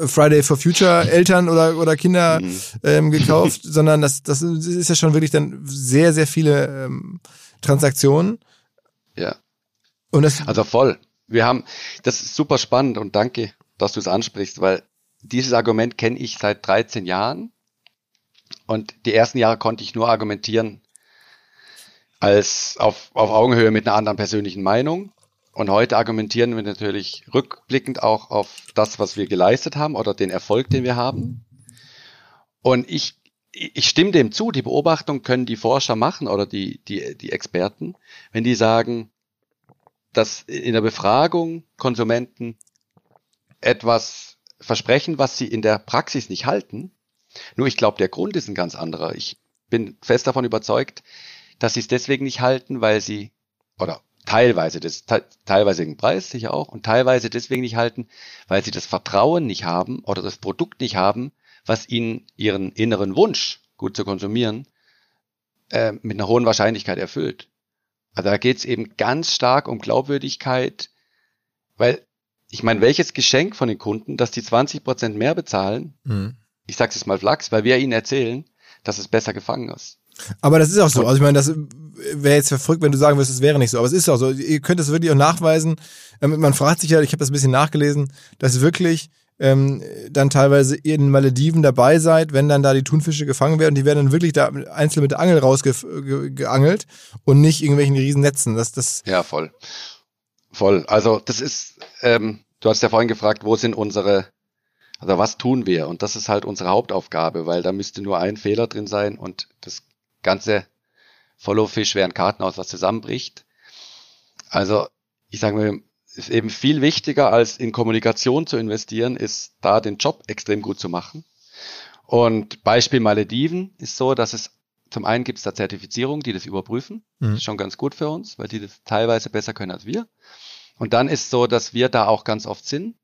Friday for Future Eltern oder, oder Kinder mhm. ähm, gekauft, sondern das, das ist ja schon wirklich dann sehr, sehr viele ähm, Transaktionen. Ja. Und das also voll. Wir haben, das ist super spannend und danke, dass du es ansprichst, weil dieses Argument kenne ich seit 13 Jahren und die ersten Jahre konnte ich nur argumentieren als auf, auf Augenhöhe mit einer anderen persönlichen Meinung. Und heute argumentieren wir natürlich rückblickend auch auf das, was wir geleistet haben oder den Erfolg, den wir haben. Und ich, ich stimme dem zu, die Beobachtung können die Forscher machen oder die, die, die Experten, wenn die sagen, dass in der Befragung Konsumenten etwas versprechen, was sie in der Praxis nicht halten. Nur ich glaube, der Grund ist ein ganz anderer. Ich bin fest davon überzeugt, dass sie es deswegen nicht halten, weil sie, oder teilweise das, te teilweise den Preis sicher auch und teilweise deswegen nicht halten, weil sie das Vertrauen nicht haben oder das Produkt nicht haben, was ihnen ihren inneren Wunsch, gut zu konsumieren, äh, mit einer hohen Wahrscheinlichkeit erfüllt. Also da geht es eben ganz stark um Glaubwürdigkeit, weil ich meine, welches Geschenk von den Kunden, dass die 20 Prozent mehr bezahlen, mhm. ich sag's jetzt mal Flachs, weil wir ihnen erzählen, dass es besser gefangen ist. Aber das ist auch so. Also ich meine, das wäre jetzt verrückt, wenn du sagen würdest, es wäre nicht so. Aber es ist auch so. Ihr könnt es wirklich auch nachweisen. Ähm, man fragt sich ja, ich habe das ein bisschen nachgelesen, dass wirklich ähm, dann teilweise in Malediven dabei seid, wenn dann da die Thunfische gefangen werden. Die werden dann wirklich da einzeln mit der Angel rausgeangelt und nicht irgendwelchen riesen Netzen. Das, das ja, voll. Voll. Also das ist, ähm, du hast ja vorhin gefragt, wo sind unsere also was tun wir? Und das ist halt unsere Hauptaufgabe, weil da müsste nur ein Fehler drin sein und das ganze Follow-Fish ein Kartenhaus, was zusammenbricht. Also ich sage mal, ist eben viel wichtiger als in Kommunikation zu investieren, ist da den Job extrem gut zu machen. Und Beispiel Malediven ist so, dass es zum einen gibt es da Zertifizierungen, die das überprüfen. Mhm. Das ist schon ganz gut für uns, weil die das teilweise besser können als wir. Und dann ist so, dass wir da auch ganz oft sind.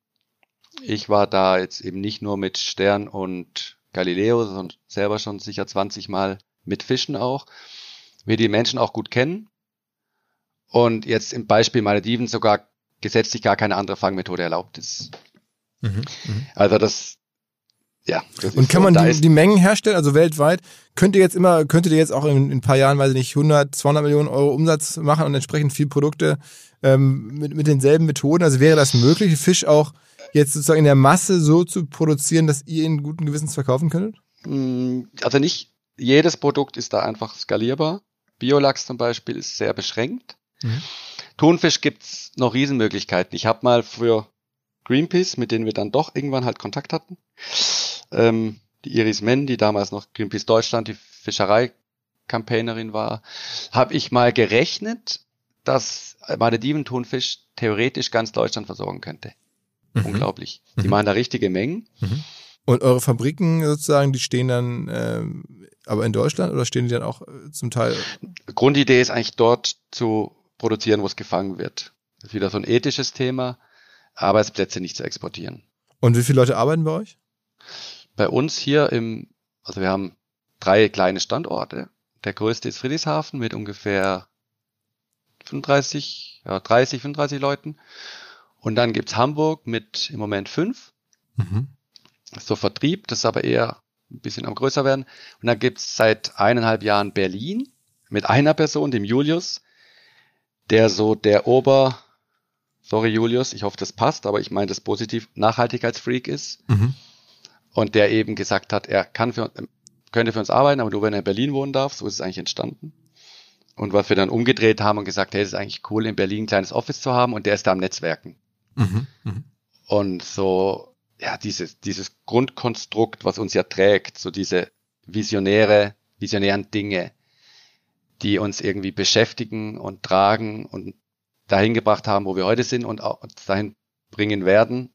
Ich war da jetzt eben nicht nur mit Stern und Galileo, sondern selber schon sicher 20 Mal mit Fischen auch. Wir die Menschen auch gut kennen. Und jetzt im Beispiel Malediven sogar gesetzlich gar keine andere Fangmethode erlaubt ist. Mhm, mh. Also das, ja. Und kann so, man die, die, Mengen herstellen, also weltweit? Könnt ihr jetzt immer, könntet ihr jetzt auch in, in, ein paar Jahren, weiß ich nicht, 100, 200 Millionen Euro Umsatz machen und entsprechend viel Produkte ähm, mit, mit denselben Methoden? Also wäre das möglich, Fisch auch jetzt sozusagen in der Masse so zu produzieren, dass ihr ihn guten Gewissens verkaufen könntet? Mm, also nicht jedes Produkt ist da einfach skalierbar. Biolachs zum Beispiel ist sehr beschränkt. Mhm. Thunfisch gibt's noch Riesenmöglichkeiten. Ich habe mal für Greenpeace, mit denen wir dann doch irgendwann halt Kontakt hatten, ähm, die Iris Men, die damals noch Greenpeace Deutschland, die Fischerei-Campaignerin war, habe ich mal gerechnet, dass Malediven-Thunfisch theoretisch ganz Deutschland versorgen könnte. Mhm. Unglaublich. Die mhm. machen da richtige Mengen. Mhm. Und eure Fabriken sozusagen, die stehen dann ähm, aber in Deutschland oder stehen die dann auch äh, zum Teil? Grundidee ist eigentlich dort zu produzieren, wo es gefangen wird. Das ist wieder so ein ethisches Thema, Arbeitsplätze nicht zu exportieren. Und wie viele Leute arbeiten bei euch? Bei uns hier im, also wir haben drei kleine Standorte. Der größte ist Friedrichshafen mit ungefähr 35, ja, 30, 35 Leuten. Und dann gibt's Hamburg mit im Moment fünf. Mhm. So Vertrieb, das ist aber eher ein bisschen am größer werden. Und dann gibt's seit eineinhalb Jahren Berlin mit einer Person, dem Julius, der so der Ober, sorry Julius, ich hoffe, das passt, aber ich meine das positiv, Nachhaltigkeitsfreak ist. Mhm. Und der eben gesagt hat, er kann für, könnte für uns arbeiten, aber nur wenn er in Berlin wohnen darf. So ist es eigentlich entstanden. Und was wir dann umgedreht haben und gesagt, hey, es ist eigentlich cool, in Berlin ein kleines Office zu haben und der ist da am Netzwerken. Mhm. Mhm. Und so, ja, dieses, dieses Grundkonstrukt, was uns ja trägt, so diese visionäre, visionären Dinge, die uns irgendwie beschäftigen und tragen und dahin gebracht haben, wo wir heute sind und auch dahin bringen werden,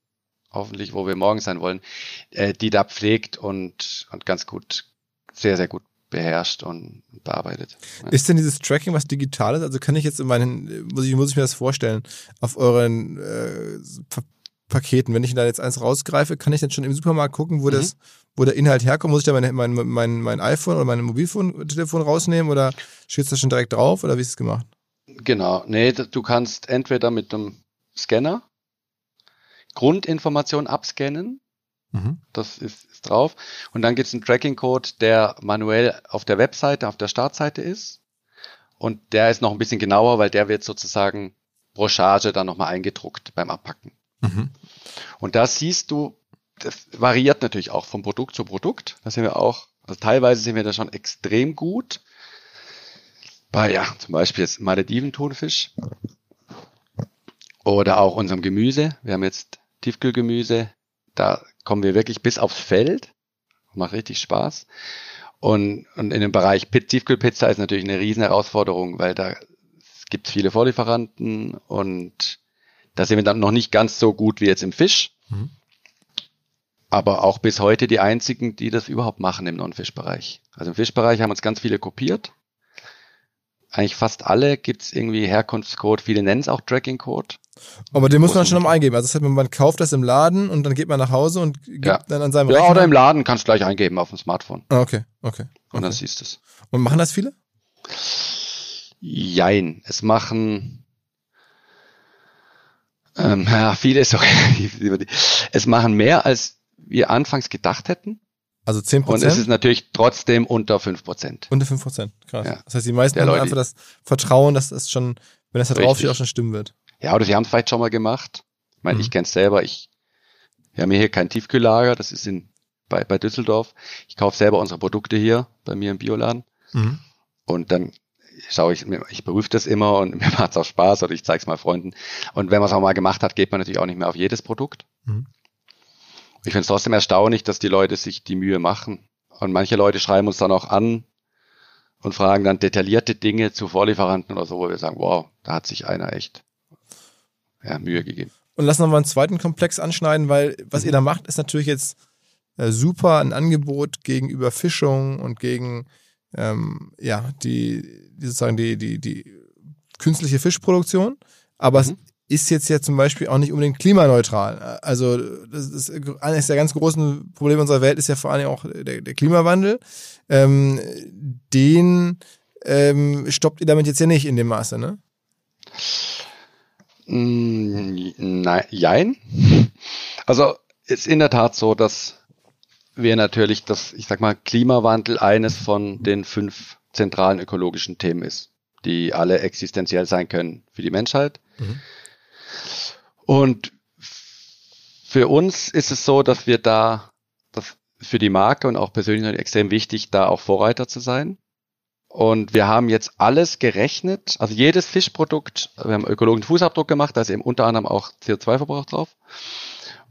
hoffentlich, wo wir morgen sein wollen, äh, die da pflegt und, und ganz gut, sehr, sehr gut beherrscht und bearbeitet. Ja. Ist denn dieses Tracking was Digitales? Also kann ich jetzt in meinen, muss ich, muss ich mir das vorstellen, auf euren äh, Paketen, wenn ich da jetzt eins rausgreife, kann ich dann schon im Supermarkt gucken, wo mhm. das, wo der Inhalt herkommt? Muss ich da mein, mein, mein, mein iPhone oder mein Mobiltelefon rausnehmen oder steht das schon direkt drauf oder wie ist es gemacht? Genau, nee, du kannst entweder mit einem Scanner Grundinformationen abscannen. Mhm. Das ist, ist, drauf. Und dann gibt es einen Tracking-Code, der manuell auf der Webseite, auf der Startseite ist. Und der ist noch ein bisschen genauer, weil der wird sozusagen pro Charge dann nochmal eingedruckt beim Abpacken. Mhm. Und da siehst du, das variiert natürlich auch von Produkt zu Produkt. Da sind wir auch, also teilweise sind wir da schon extrem gut. Bei, ja, zum Beispiel jetzt Malediven-Thunfisch. Oder auch unserem Gemüse. Wir haben jetzt Tiefkühlgemüse. Da kommen wir wirklich bis aufs Feld. Macht richtig Spaß. Und, und in dem Bereich Tiefkühlpizza ist natürlich eine riesen Herausforderung, weil da gibt es viele Vorlieferanten und da sind wir dann noch nicht ganz so gut wie jetzt im Fisch. Mhm. Aber auch bis heute die einzigen, die das überhaupt machen im Non-Fischbereich. Also im Fischbereich haben uns ganz viele kopiert eigentlich fast alle gibt es irgendwie Herkunftscode, viele nennen es auch Tracking-Code. Aber den muss man schon eingeben. Also das heißt, man kauft das im Laden und dann geht man nach Hause und gibt ja. dann an seinem Ja, Rechner. oder im Laden kannst du gleich eingeben auf dem Smartphone. Ah, okay, okay. Und dann siehst du es. Und machen das viele? Jein. Es machen ähm, ja, viele, sorry. es machen mehr, als wir anfangs gedacht hätten. Also 10% Und es ist natürlich trotzdem unter 5 Prozent. Unter 5 Prozent, krass. Ja. Das heißt, die meisten haben einfach das Vertrauen, dass das schon, wenn das da draufsteht, auch schon stimmen wird. Ja, oder sie haben es vielleicht schon mal gemacht. Ich meine, mhm. ich kenne es selber. Ich, wir haben hier kein Tiefkühllager, das ist in, bei, bei Düsseldorf. Ich kaufe selber unsere Produkte hier bei mir im Bioladen. Mhm. Und dann schaue ich, ich prüfe das immer und mir macht es auch Spaß oder ich zeige es mal Freunden. Und wenn man es auch mal gemacht hat, geht man natürlich auch nicht mehr auf jedes Produkt. Mhm. Ich finde es trotzdem erstaunlich, dass die Leute sich die Mühe machen. Und manche Leute schreiben uns dann auch an und fragen dann detaillierte Dinge zu Vorlieferanten oder so, wo wir sagen, wow, da hat sich einer echt ja, Mühe gegeben. Und lass noch mal einen zweiten Komplex anschneiden, weil was mhm. ihr da macht, ist natürlich jetzt äh, super ein Angebot gegenüber Fischung und gegen ähm, ja die, sozusagen die die die künstliche Fischproduktion. Aber mhm. es ist jetzt ja zum Beispiel auch nicht unbedingt klimaneutral. Also das ist eines der ganz großen Probleme unserer Welt ist ja vor allem auch der, der Klimawandel. Ähm, den ähm, stoppt ihr damit jetzt ja nicht in dem Maße, ne? Mm, nein, jein. Also ist in der Tat so, dass wir natürlich das, ich sag mal, Klimawandel eines von den fünf zentralen ökologischen Themen ist, die alle existenziell sein können für die Menschheit. Mhm. Und für uns ist es so, dass wir da, das für die Marke und auch persönlich extrem wichtig, da auch Vorreiter zu sein. Und wir haben jetzt alles gerechnet, also jedes Fischprodukt, wir haben ökologischen Fußabdruck gemacht, da ist eben unter anderem auch CO2-Verbrauch drauf.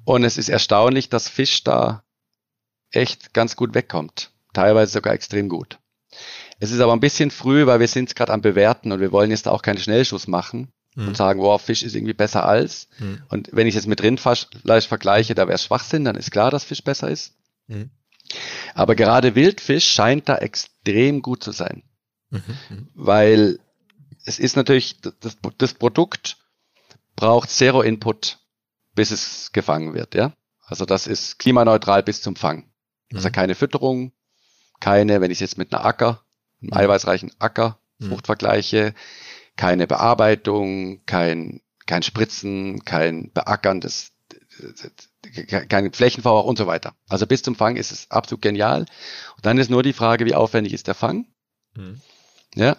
Und es ist erstaunlich, dass Fisch da echt ganz gut wegkommt. Teilweise sogar extrem gut. Es ist aber ein bisschen früh, weil wir sind gerade am Bewerten und wir wollen jetzt auch keinen Schnellschuss machen mhm. und sagen, wow, Fisch ist irgendwie besser als. Mhm. Und wenn ich es mit Rindfleisch vergleiche, da wäre es Schwachsinn, dann ist klar, dass Fisch besser ist. Mhm. Aber gerade Wildfisch scheint da extrem gut zu sein. Mhm. Mhm. Weil es ist natürlich, das, das Produkt braucht Zero Input, bis es gefangen wird, ja. Also das ist klimaneutral bis zum Fang. Also mhm. keine Fütterung, keine, wenn ich jetzt mit einer Acker, einem eiweißreichen Acker Frucht vergleiche, keine Bearbeitung, kein, kein Spritzen, kein Beackern des, kein Flächenverbrauch und so weiter. Also bis zum Fang ist es absolut genial. Und dann ist nur die Frage, wie aufwendig ist der Fang? Mhm. Ja,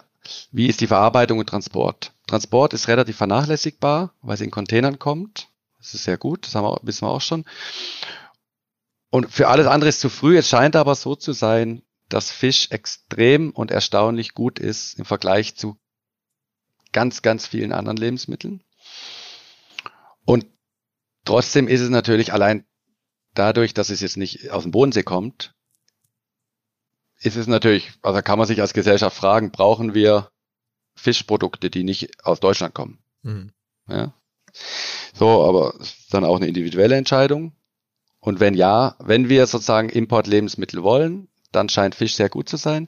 wie ist die Verarbeitung und Transport? Transport ist relativ vernachlässigbar, weil es in Containern kommt. Das ist sehr gut, das haben wir, wissen wir auch schon. Und für alles andere ist zu früh. Es scheint aber so zu sein, dass Fisch extrem und erstaunlich gut ist im Vergleich zu ganz, ganz vielen anderen Lebensmitteln. Und trotzdem ist es natürlich allein dadurch, dass es jetzt nicht aus dem Bodensee kommt, ist es natürlich, also kann man sich als Gesellschaft fragen, brauchen wir Fischprodukte, die nicht aus Deutschland kommen? Mhm. Ja. So, aber ist dann auch eine individuelle Entscheidung. Und wenn ja, wenn wir sozusagen Importlebensmittel wollen, dann scheint Fisch sehr gut zu sein.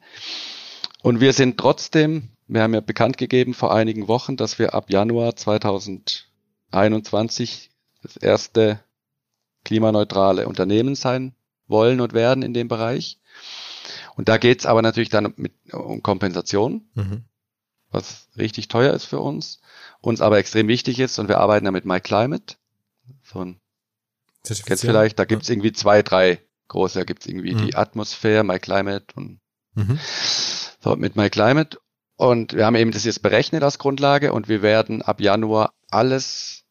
Und wir sind trotzdem, wir haben ja bekannt gegeben vor einigen Wochen, dass wir ab Januar 2021 das erste klimaneutrale Unternehmen sein wollen und werden in dem Bereich. Und da geht's aber natürlich dann mit, um Kompensation, mhm. was richtig teuer ist für uns, uns aber extrem wichtig ist und wir arbeiten da mit MyClimate. So ein, kennst vielleicht, da gibt's irgendwie zwei, drei große, da gibt's irgendwie mhm. die Atmosphäre, MyClimate und mhm. so mit MyClimate. Und wir haben eben das jetzt berechnet als Grundlage und wir werden ab Januar alles,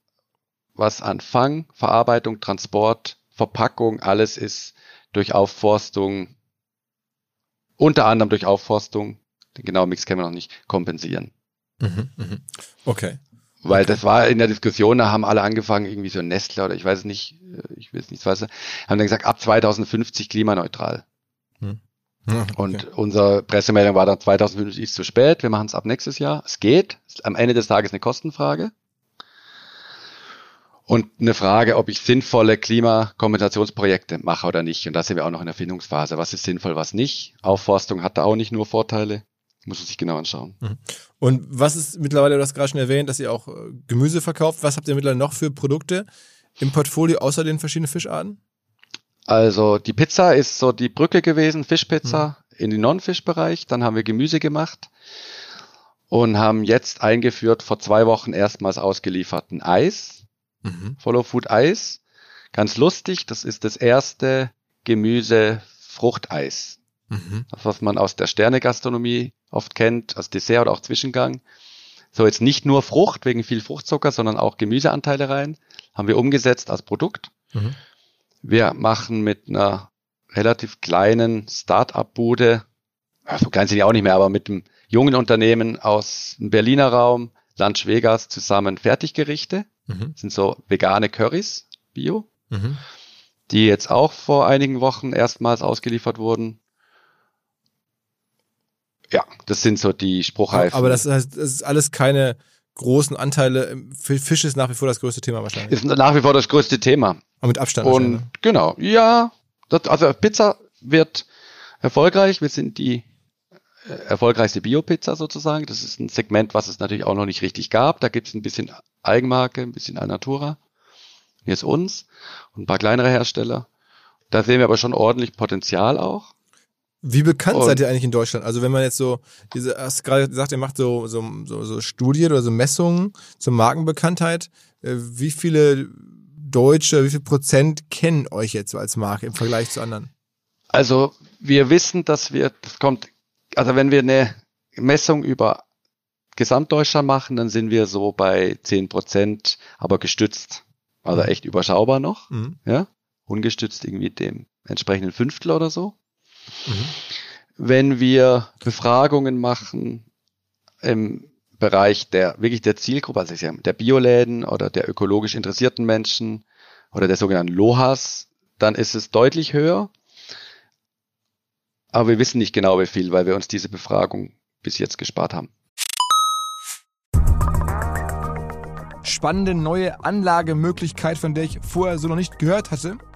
was an Fang, Verarbeitung, Transport, Verpackung, alles ist durch Aufforstung unter anderem durch Aufforstung, den genauen Mix kennen wir noch nicht, kompensieren. Mhm, mh. Okay. Weil okay. das war in der Diskussion, da haben alle angefangen, irgendwie so Nestle oder ich weiß nicht, äh, ich weiß nicht, was, haben dann gesagt, ab 2050 klimaneutral. Hm. Ja, okay. Und unsere Pressemeldung war dann 2050 ist zu spät, wir machen es ab nächstes Jahr. Es geht, am Ende des Tages eine Kostenfrage. Und eine Frage, ob ich sinnvolle Klimakompensationsprojekte mache oder nicht. Und da sind wir auch noch in der Findungsphase. Was ist sinnvoll, was nicht? Aufforstung hat da auch nicht nur Vorteile. Muss man sich genau anschauen. Mhm. Und was ist mittlerweile, du hast gerade schon erwähnt, dass ihr auch äh, Gemüse verkauft. Was habt ihr mittlerweile noch für Produkte im Portfolio außer den verschiedenen Fischarten? Also die Pizza ist so die Brücke gewesen, Fischpizza mhm. in den Non-Fisch-Bereich. Dann haben wir Gemüse gemacht und haben jetzt eingeführt vor zwei Wochen erstmals ausgelieferten Eis Mhm. Follow Food Eis. Ganz lustig, das ist das erste Gemüse-Fruchteis. Mhm. Das, was man aus der Sterne-Gastronomie oft kennt, als Dessert oder auch Zwischengang. So jetzt nicht nur Frucht wegen viel Fruchtzucker, sondern auch Gemüseanteile rein. Haben wir umgesetzt als Produkt. Mhm. Wir machen mit einer relativ kleinen Start-up-Bude, so klein sind die auch nicht mehr, aber mit einem jungen Unternehmen aus dem Berliner Raum, Lunch Vegas zusammen Fertiggerichte. Mhm. sind so vegane Currys, Bio, mhm. die jetzt auch vor einigen Wochen erstmals ausgeliefert wurden. Ja, das sind so die Spruchreifen. Aber das heißt, das ist alles keine großen Anteile. Fisch ist nach wie vor das größte Thema wahrscheinlich. Ist nach wie vor das größte Thema. Aber mit Abstand. Und ne? genau, ja. Das, also Pizza wird erfolgreich. Wir sind die äh, erfolgreichste Bio-Pizza sozusagen. Das ist ein Segment, was es natürlich auch noch nicht richtig gab. Da gibt es ein bisschen Eigenmarke, ein bisschen Alnatura. Jetzt uns und ein paar kleinere Hersteller. Da sehen wir aber schon ordentlich Potenzial auch. Wie bekannt und seid ihr eigentlich in Deutschland? Also wenn man jetzt so, diese, hast gerade gesagt, ihr macht so, so, so, so Studien oder so Messungen zur Markenbekanntheit. Äh, wie viele Deutsche, wie viel Prozent kennen euch jetzt so als Marke im Vergleich zu anderen? Also wir wissen, dass wir, das kommt, also wenn wir eine Messung über Gesamtdeutschland machen, dann sind wir so bei zehn Prozent, aber gestützt. Also mhm. echt überschaubar noch. Mhm. Ja. Ungestützt irgendwie dem entsprechenden Fünftel oder so. Mhm. Wenn wir Befragungen machen im Bereich der wirklich der Zielgruppe, also der Bioläden oder der ökologisch interessierten Menschen oder der sogenannten LOHAS, dann ist es deutlich höher. Aber wir wissen nicht genau wie viel, weil wir uns diese Befragung bis jetzt gespart haben. spannende neue Anlagemöglichkeit, von der ich vorher so noch nicht gehört hatte.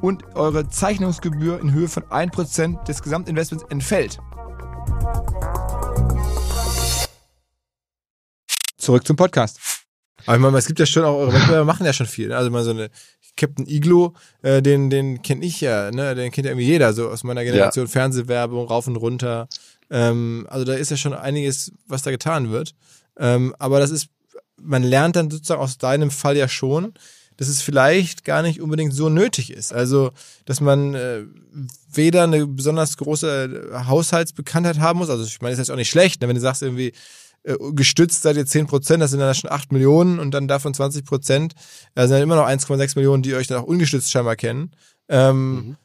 und eure Zeichnungsgebühr in Höhe von 1% des Gesamtinvestments entfällt. Zurück zum Podcast. Aber ich meine, es gibt ja schon auch, eure Wettbewerber machen ja schon viel. Ne? Also mal so eine Captain Iglo, äh, den, den kenne ich ja, ne? Den kennt ja irgendwie jeder, so aus meiner Generation. Ja. Fernsehwerbung, rauf und runter. Ähm, also da ist ja schon einiges, was da getan wird. Ähm, aber das ist, man lernt dann sozusagen aus deinem Fall ja schon, dass es vielleicht gar nicht unbedingt so nötig ist. Also, dass man äh, weder eine besonders große Haushaltsbekanntheit haben muss. Also, ich meine, das ist auch nicht schlecht, ne? wenn du sagst irgendwie, äh, gestützt seid ihr 10 Prozent, das sind dann schon 8 Millionen und dann davon 20 Prozent, da sind dann immer noch 1,6 Millionen, die euch dann auch ungestützt scheinbar kennen. Ähm, mhm.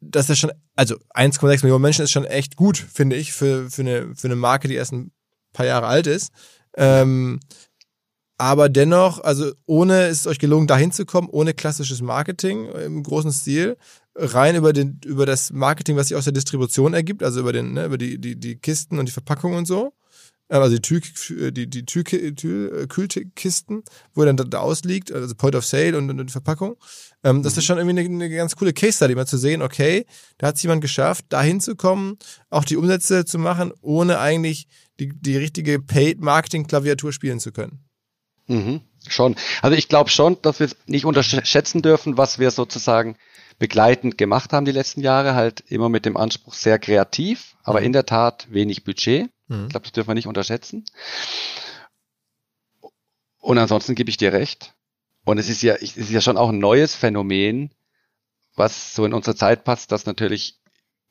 Das ist schon, also 1,6 Millionen Menschen ist schon echt gut, finde ich, für, für, eine, für eine Marke, die erst ein paar Jahre alt ist. Ähm, aber dennoch, also ohne es ist euch gelungen, dahin zu kommen, ohne klassisches Marketing im großen Stil, rein über den über das Marketing, was sich aus der Distribution ergibt, also über den ne, über die die die Kisten und die Verpackung und so, äh, also die Tür, die die Tür, Tür, äh, Kühlkisten, wo er dann da ausliegt, also Point of Sale und, und die Verpackung. Ähm, das ist mhm. schon irgendwie eine, eine ganz coole Case Study, mal zu sehen, okay, da hat es jemand geschafft, dahin zu kommen, auch die Umsätze zu machen, ohne eigentlich die, die richtige Paid-Marketing-Klaviatur spielen zu können. Mhm, schon. Also ich glaube schon, dass wir nicht unterschätzen dürfen, was wir sozusagen begleitend gemacht haben die letzten Jahre, halt immer mit dem Anspruch sehr kreativ, aber mhm. in der Tat wenig Budget. Mhm. Ich glaube, das dürfen wir nicht unterschätzen. Und ansonsten gebe ich dir recht. Und es ist ja, es ist ja schon auch ein neues Phänomen, was so in unsere Zeit passt, dass natürlich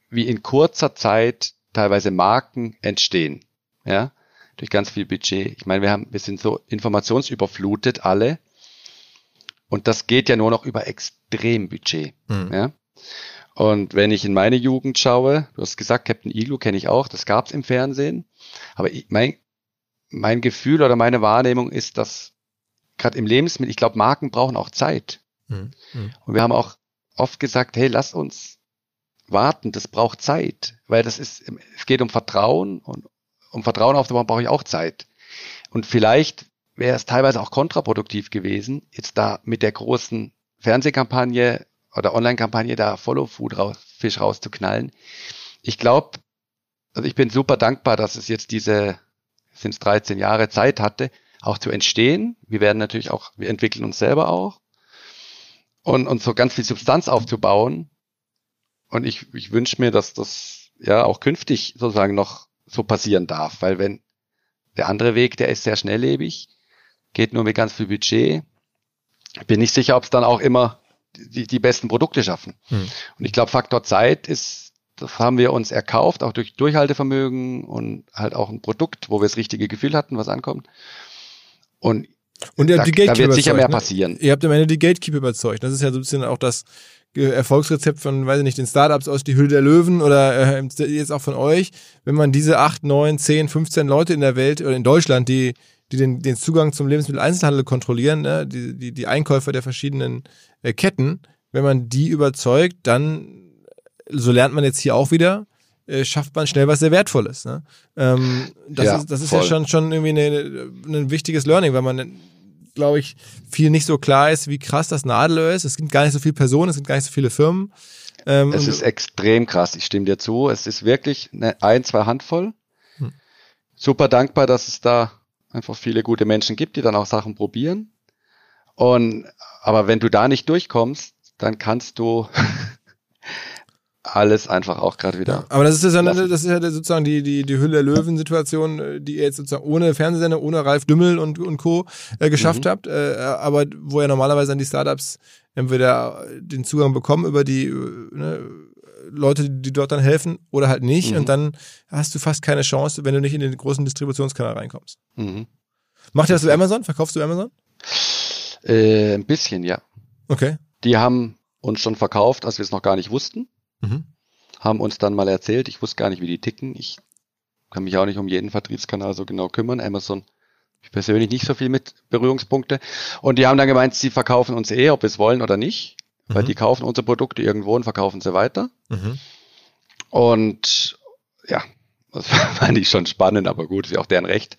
wie in kurzer Zeit teilweise Marken entstehen. Ja, durch ganz viel Budget. Ich meine, wir haben, wir sind so informationsüberflutet alle. Und das geht ja nur noch über Extrembudget. Mhm. Ja? Und wenn ich in meine Jugend schaue, du hast gesagt, Captain Iglu kenne ich auch, das gab es im Fernsehen. Aber ich, mein, mein Gefühl oder meine Wahrnehmung ist, dass gerade im Lebensmittel, ich glaube, Marken brauchen auch Zeit. Mhm. Und wir haben auch oft gesagt, hey, lass uns warten, das braucht Zeit, weil das ist, es geht um Vertrauen und um Vertrauen aufzubauen, brauche ich auch Zeit. Und vielleicht wäre es teilweise auch kontraproduktiv gewesen, jetzt da mit der großen Fernsehkampagne oder Online-Kampagne da Follow Food raus, Fisch rauszuknallen. Ich glaube, also ich bin super dankbar, dass es jetzt diese, sind es 13 Jahre Zeit hatte, auch zu entstehen. Wir werden natürlich auch, wir entwickeln uns selber auch. Und, und so ganz viel Substanz aufzubauen. Und ich, ich wünsche mir, dass das ja auch künftig sozusagen noch so passieren darf. Weil wenn der andere Weg, der ist sehr schnelllebig, geht nur mit ganz viel Budget, bin nicht sicher, ob es dann auch immer die, die besten Produkte schaffen. Hm. Und ich glaube, Faktor Zeit ist, das haben wir uns erkauft, auch durch Durchhaltevermögen und halt auch ein Produkt, wo wir das richtige Gefühl hatten, was ankommt. Und und ihr habt da, die Gatekeeper da wird sicher mehr ne? passieren. Ihr habt am Ende die Gatekeeper überzeugt. Das ist ja so ein bisschen auch das Erfolgsrezept von, weiß ich nicht, den Startups aus die Hülle der Löwen oder äh, jetzt auch von euch. Wenn man diese 8, 9, 10, 15 Leute in der Welt oder in Deutschland, die, die den, den Zugang zum Lebensmitteleinzelhandel kontrollieren, ne, die, die, die Einkäufer der verschiedenen äh, Ketten, wenn man die überzeugt, dann, so lernt man jetzt hier auch wieder, äh, schafft man schnell was sehr Wertvolles. Ne? Ähm, das, ja, ist, das ist ja schon, schon irgendwie eine, ein wichtiges Learning, weil man glaube ich, viel nicht so klar ist, wie krass das Nadelöhr ist. Es gibt gar nicht so viele Personen, es gibt gar nicht so viele Firmen. Ähm, es ist extrem krass, ich stimme dir zu. Es ist wirklich eine ein, zwei Handvoll. Hm. Super dankbar, dass es da einfach viele gute Menschen gibt, die dann auch Sachen probieren. Und aber wenn du da nicht durchkommst, dann kannst du alles einfach auch gerade wieder. Aber das ist ja, das ist ja sozusagen die, die, die Hülle der Löwen-Situation, die ihr jetzt sozusagen ohne Fernsehsender, ohne Ralf Dümmel und, und Co. Äh, geschafft mhm. habt, äh, aber wo ja normalerweise dann die Startups entweder den Zugang bekommen über die äh, ne, Leute, die dort dann helfen oder halt nicht. Mhm. Und dann hast du fast keine Chance, wenn du nicht in den großen Distributionskanal reinkommst. Mhm. Macht ihr das über Amazon? Verkaufst du Amazon? Äh, ein bisschen, ja. Okay. Die haben uns schon verkauft, als wir es noch gar nicht wussten. Mhm. Haben uns dann mal erzählt, ich wusste gar nicht, wie die ticken. Ich kann mich auch nicht um jeden Vertriebskanal so genau kümmern. Amazon ich persönlich nicht so viel mit Berührungspunkte. Und die haben dann gemeint, sie verkaufen uns eh, ob wir es wollen oder nicht. Mhm. Weil die kaufen unsere Produkte irgendwo und verkaufen sie weiter. Mhm. Und ja, das fand ich schon spannend, aber gut, ist ja auch deren Recht.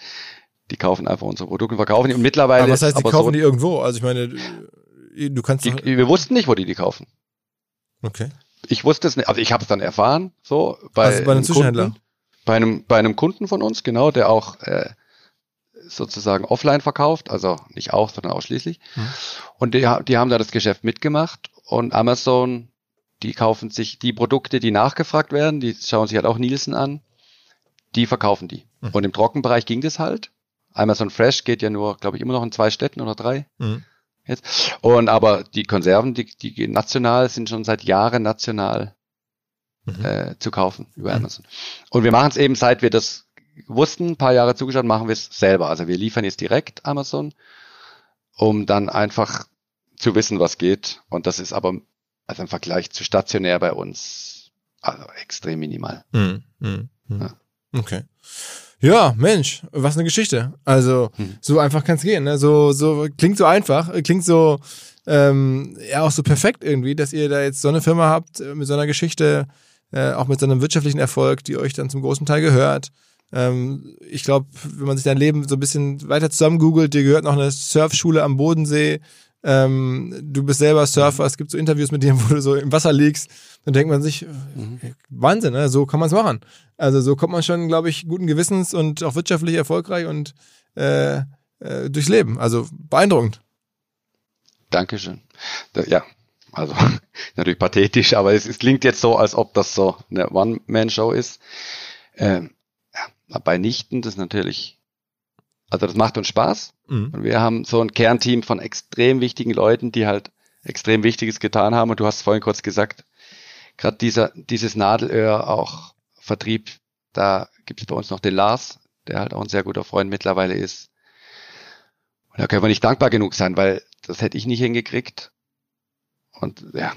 Die kaufen einfach unsere Produkte und verkaufen die. Und mittlerweile. Aber was heißt, die kaufen so, die irgendwo? Also ich meine, du kannst. Die, wir wussten nicht, wo die die kaufen. Okay ich wusste es nicht, also ich habe es dann erfahren, so bei, also bei einem Zwischenhändler. Kunden, bei einem, bei einem Kunden von uns, genau, der auch äh, sozusagen offline verkauft, also nicht auch, sondern ausschließlich. Hm. Und die, die haben da das Geschäft mitgemacht und Amazon, die kaufen sich die Produkte, die nachgefragt werden, die schauen sich halt auch Nielsen an, die verkaufen die. Hm. Und im Trockenbereich ging das halt. Amazon Fresh geht ja nur, glaube ich, immer noch in zwei Städten oder drei. Hm. Jetzt. Und aber die Konserven, die, die national sind schon seit Jahren national mhm. äh, zu kaufen über mhm. Amazon. Und wir machen es eben, seit wir das wussten, ein paar Jahre zugeschaut, machen wir es selber. Also wir liefern jetzt direkt Amazon, um dann einfach zu wissen, was geht. Und das ist aber also im Vergleich zu stationär bei uns also extrem minimal. Mhm. mhm. mhm. Ja. Okay. Ja, Mensch, was eine Geschichte. Also, hm. so einfach kann es gehen. Ne? So, so klingt so einfach, klingt so ähm, ja auch so perfekt irgendwie, dass ihr da jetzt so eine Firma habt äh, mit so einer Geschichte, äh, auch mit so einem wirtschaftlichen Erfolg, die euch dann zum großen Teil gehört. Ähm, ich glaube, wenn man sich dein Leben so ein bisschen weiter zusammen googelt, dir gehört noch eine Surfschule am Bodensee. Ähm, du bist selber Surfer, es gibt so Interviews mit dir, wo du so im Wasser liegst dann denkt man sich, mhm. Wahnsinn, ne? so kann man es machen. Also so kommt man schon, glaube ich, guten Gewissens und auch wirtschaftlich erfolgreich und äh, äh, durchs Leben. Also beeindruckend. Dankeschön. Ja, also natürlich pathetisch, aber es, es, klingt jetzt so, als ob das so eine One-Man-Show ist. Ähm, ja, bei Nichten, das ist natürlich, also das macht uns Spaß. Mhm. Und wir haben so ein Kernteam von extrem wichtigen Leuten, die halt extrem Wichtiges getan haben. Und du hast vorhin kurz gesagt, gerade dieser, dieses Nadelöhr auch Vertrieb, da gibt es bei uns noch den Lars, der halt auch ein sehr guter Freund mittlerweile ist. Und da können wir nicht dankbar genug sein, weil das hätte ich nicht hingekriegt. Und ja,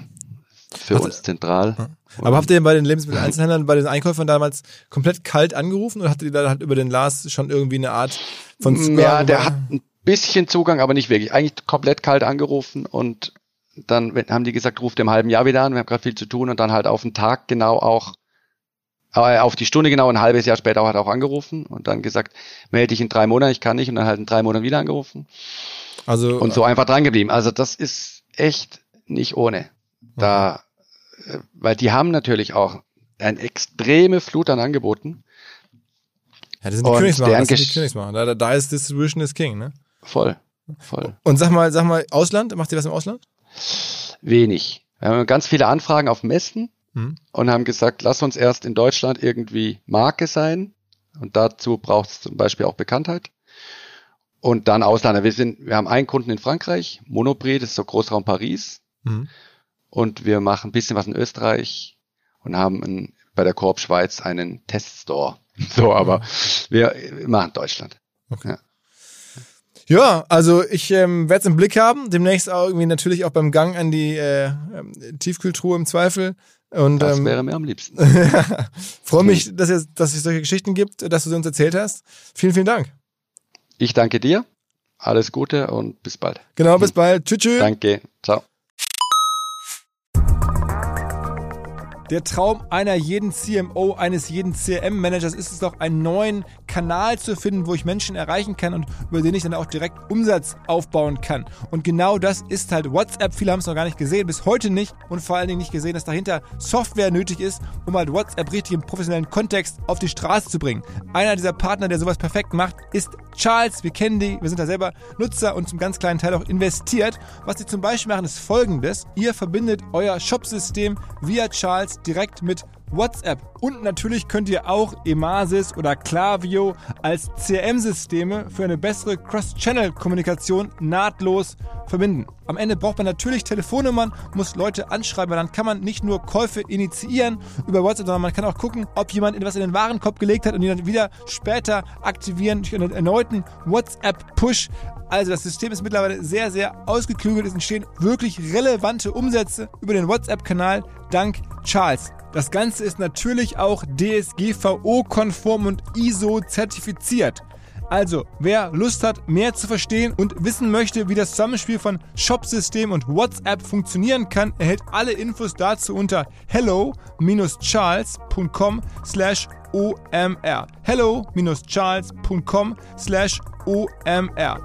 für also, uns zentral. Aber habt ihr bei den Lebensmitteleinzelhändlern, bei den Einkäufern damals komplett kalt angerufen oder hattet ihr da halt über den Lars schon irgendwie eine Art von Zugang? Ja, der hat ein bisschen Zugang, aber nicht wirklich. Eigentlich komplett kalt angerufen und dann haben die gesagt, ruft im halben Jahr wieder an, wir haben gerade viel zu tun und dann halt auf den Tag genau auch, äh, auf die Stunde genau ein halbes Jahr später auch hat auch angerufen und dann gesagt, melde dich in drei Monaten, ich kann nicht und dann halt in drei Monaten wieder angerufen. Also und so einfach dran geblieben. Also das ist echt nicht ohne. Da, mhm. weil die haben natürlich auch eine extreme Flut an Angeboten. Ja, das sind die Königsmacher. Das sind die Königsmacher. Da, da ist Distribution is King, ne? Voll. Voll. Und sag mal, sag mal, Ausland, macht ihr was im Ausland? Wenig. Wir haben ganz viele Anfragen auf Messen hm. und haben gesagt, lass uns erst in Deutschland irgendwie Marke sein. Und dazu braucht es zum Beispiel auch Bekanntheit. Und dann Ausländer. Wir sind, wir haben einen Kunden in Frankreich, Monoprix, das ist so Großraum Paris. Hm. Und wir machen ein bisschen was in Österreich und haben ein, bei der Korb Schweiz einen Teststore. So, aber wir machen Deutschland. Okay. Ja. Ja, also ich ähm, werde es im Blick haben. Demnächst auch irgendwie natürlich auch beim Gang an die äh, ähm, Tiefkühltruhe im Zweifel. Und, das ähm, wäre mir am liebsten. Freue mich, dass, es, dass es solche Geschichten gibt, dass du sie uns erzählt hast. Vielen, vielen Dank. Ich danke dir. Alles Gute und bis bald. Genau, bis bald. Tschüss. tschüss. Danke. Ciao. Der Traum einer jeden CMO, eines jeden CRM-Managers ist es doch, einen neuen Kanal zu finden, wo ich Menschen erreichen kann und über den ich dann auch direkt Umsatz aufbauen kann. Und genau das ist halt WhatsApp. Viele haben es noch gar nicht gesehen, bis heute nicht und vor allen Dingen nicht gesehen, dass dahinter Software nötig ist, um halt WhatsApp richtig im professionellen Kontext auf die Straße zu bringen. Einer dieser Partner, der sowas perfekt macht, ist Charles. Wir kennen die, wir sind da selber Nutzer und zum ganz kleinen Teil auch investiert. Was sie zum Beispiel machen, ist folgendes. Ihr verbindet euer Shopsystem via Charles direkt mit WhatsApp. Und natürlich könnt ihr auch Emasis oder Klaviyo als CRM-Systeme für eine bessere Cross-Channel-Kommunikation nahtlos verbinden. Am Ende braucht man natürlich Telefonnummern, muss Leute anschreiben, weil dann kann man nicht nur Käufe initiieren über WhatsApp, sondern man kann auch gucken, ob jemand etwas in den Warenkorb gelegt hat und ihn dann wieder später aktivieren durch einen erneuten WhatsApp-Push. Also das System ist mittlerweile sehr, sehr ausgeklügelt. Es entstehen wirklich relevante Umsätze über den WhatsApp-Kanal dank Charles. Das Ganze ist natürlich auch DSGVO-konform und ISO-zertifiziert. Also, wer Lust hat, mehr zu verstehen und wissen möchte, wie das Zusammenspiel von Shopsystem und WhatsApp funktionieren kann, erhält alle Infos dazu unter hello-charles.com slash omr. hello-charles.com slash omr.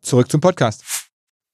Zurück zum Podcast.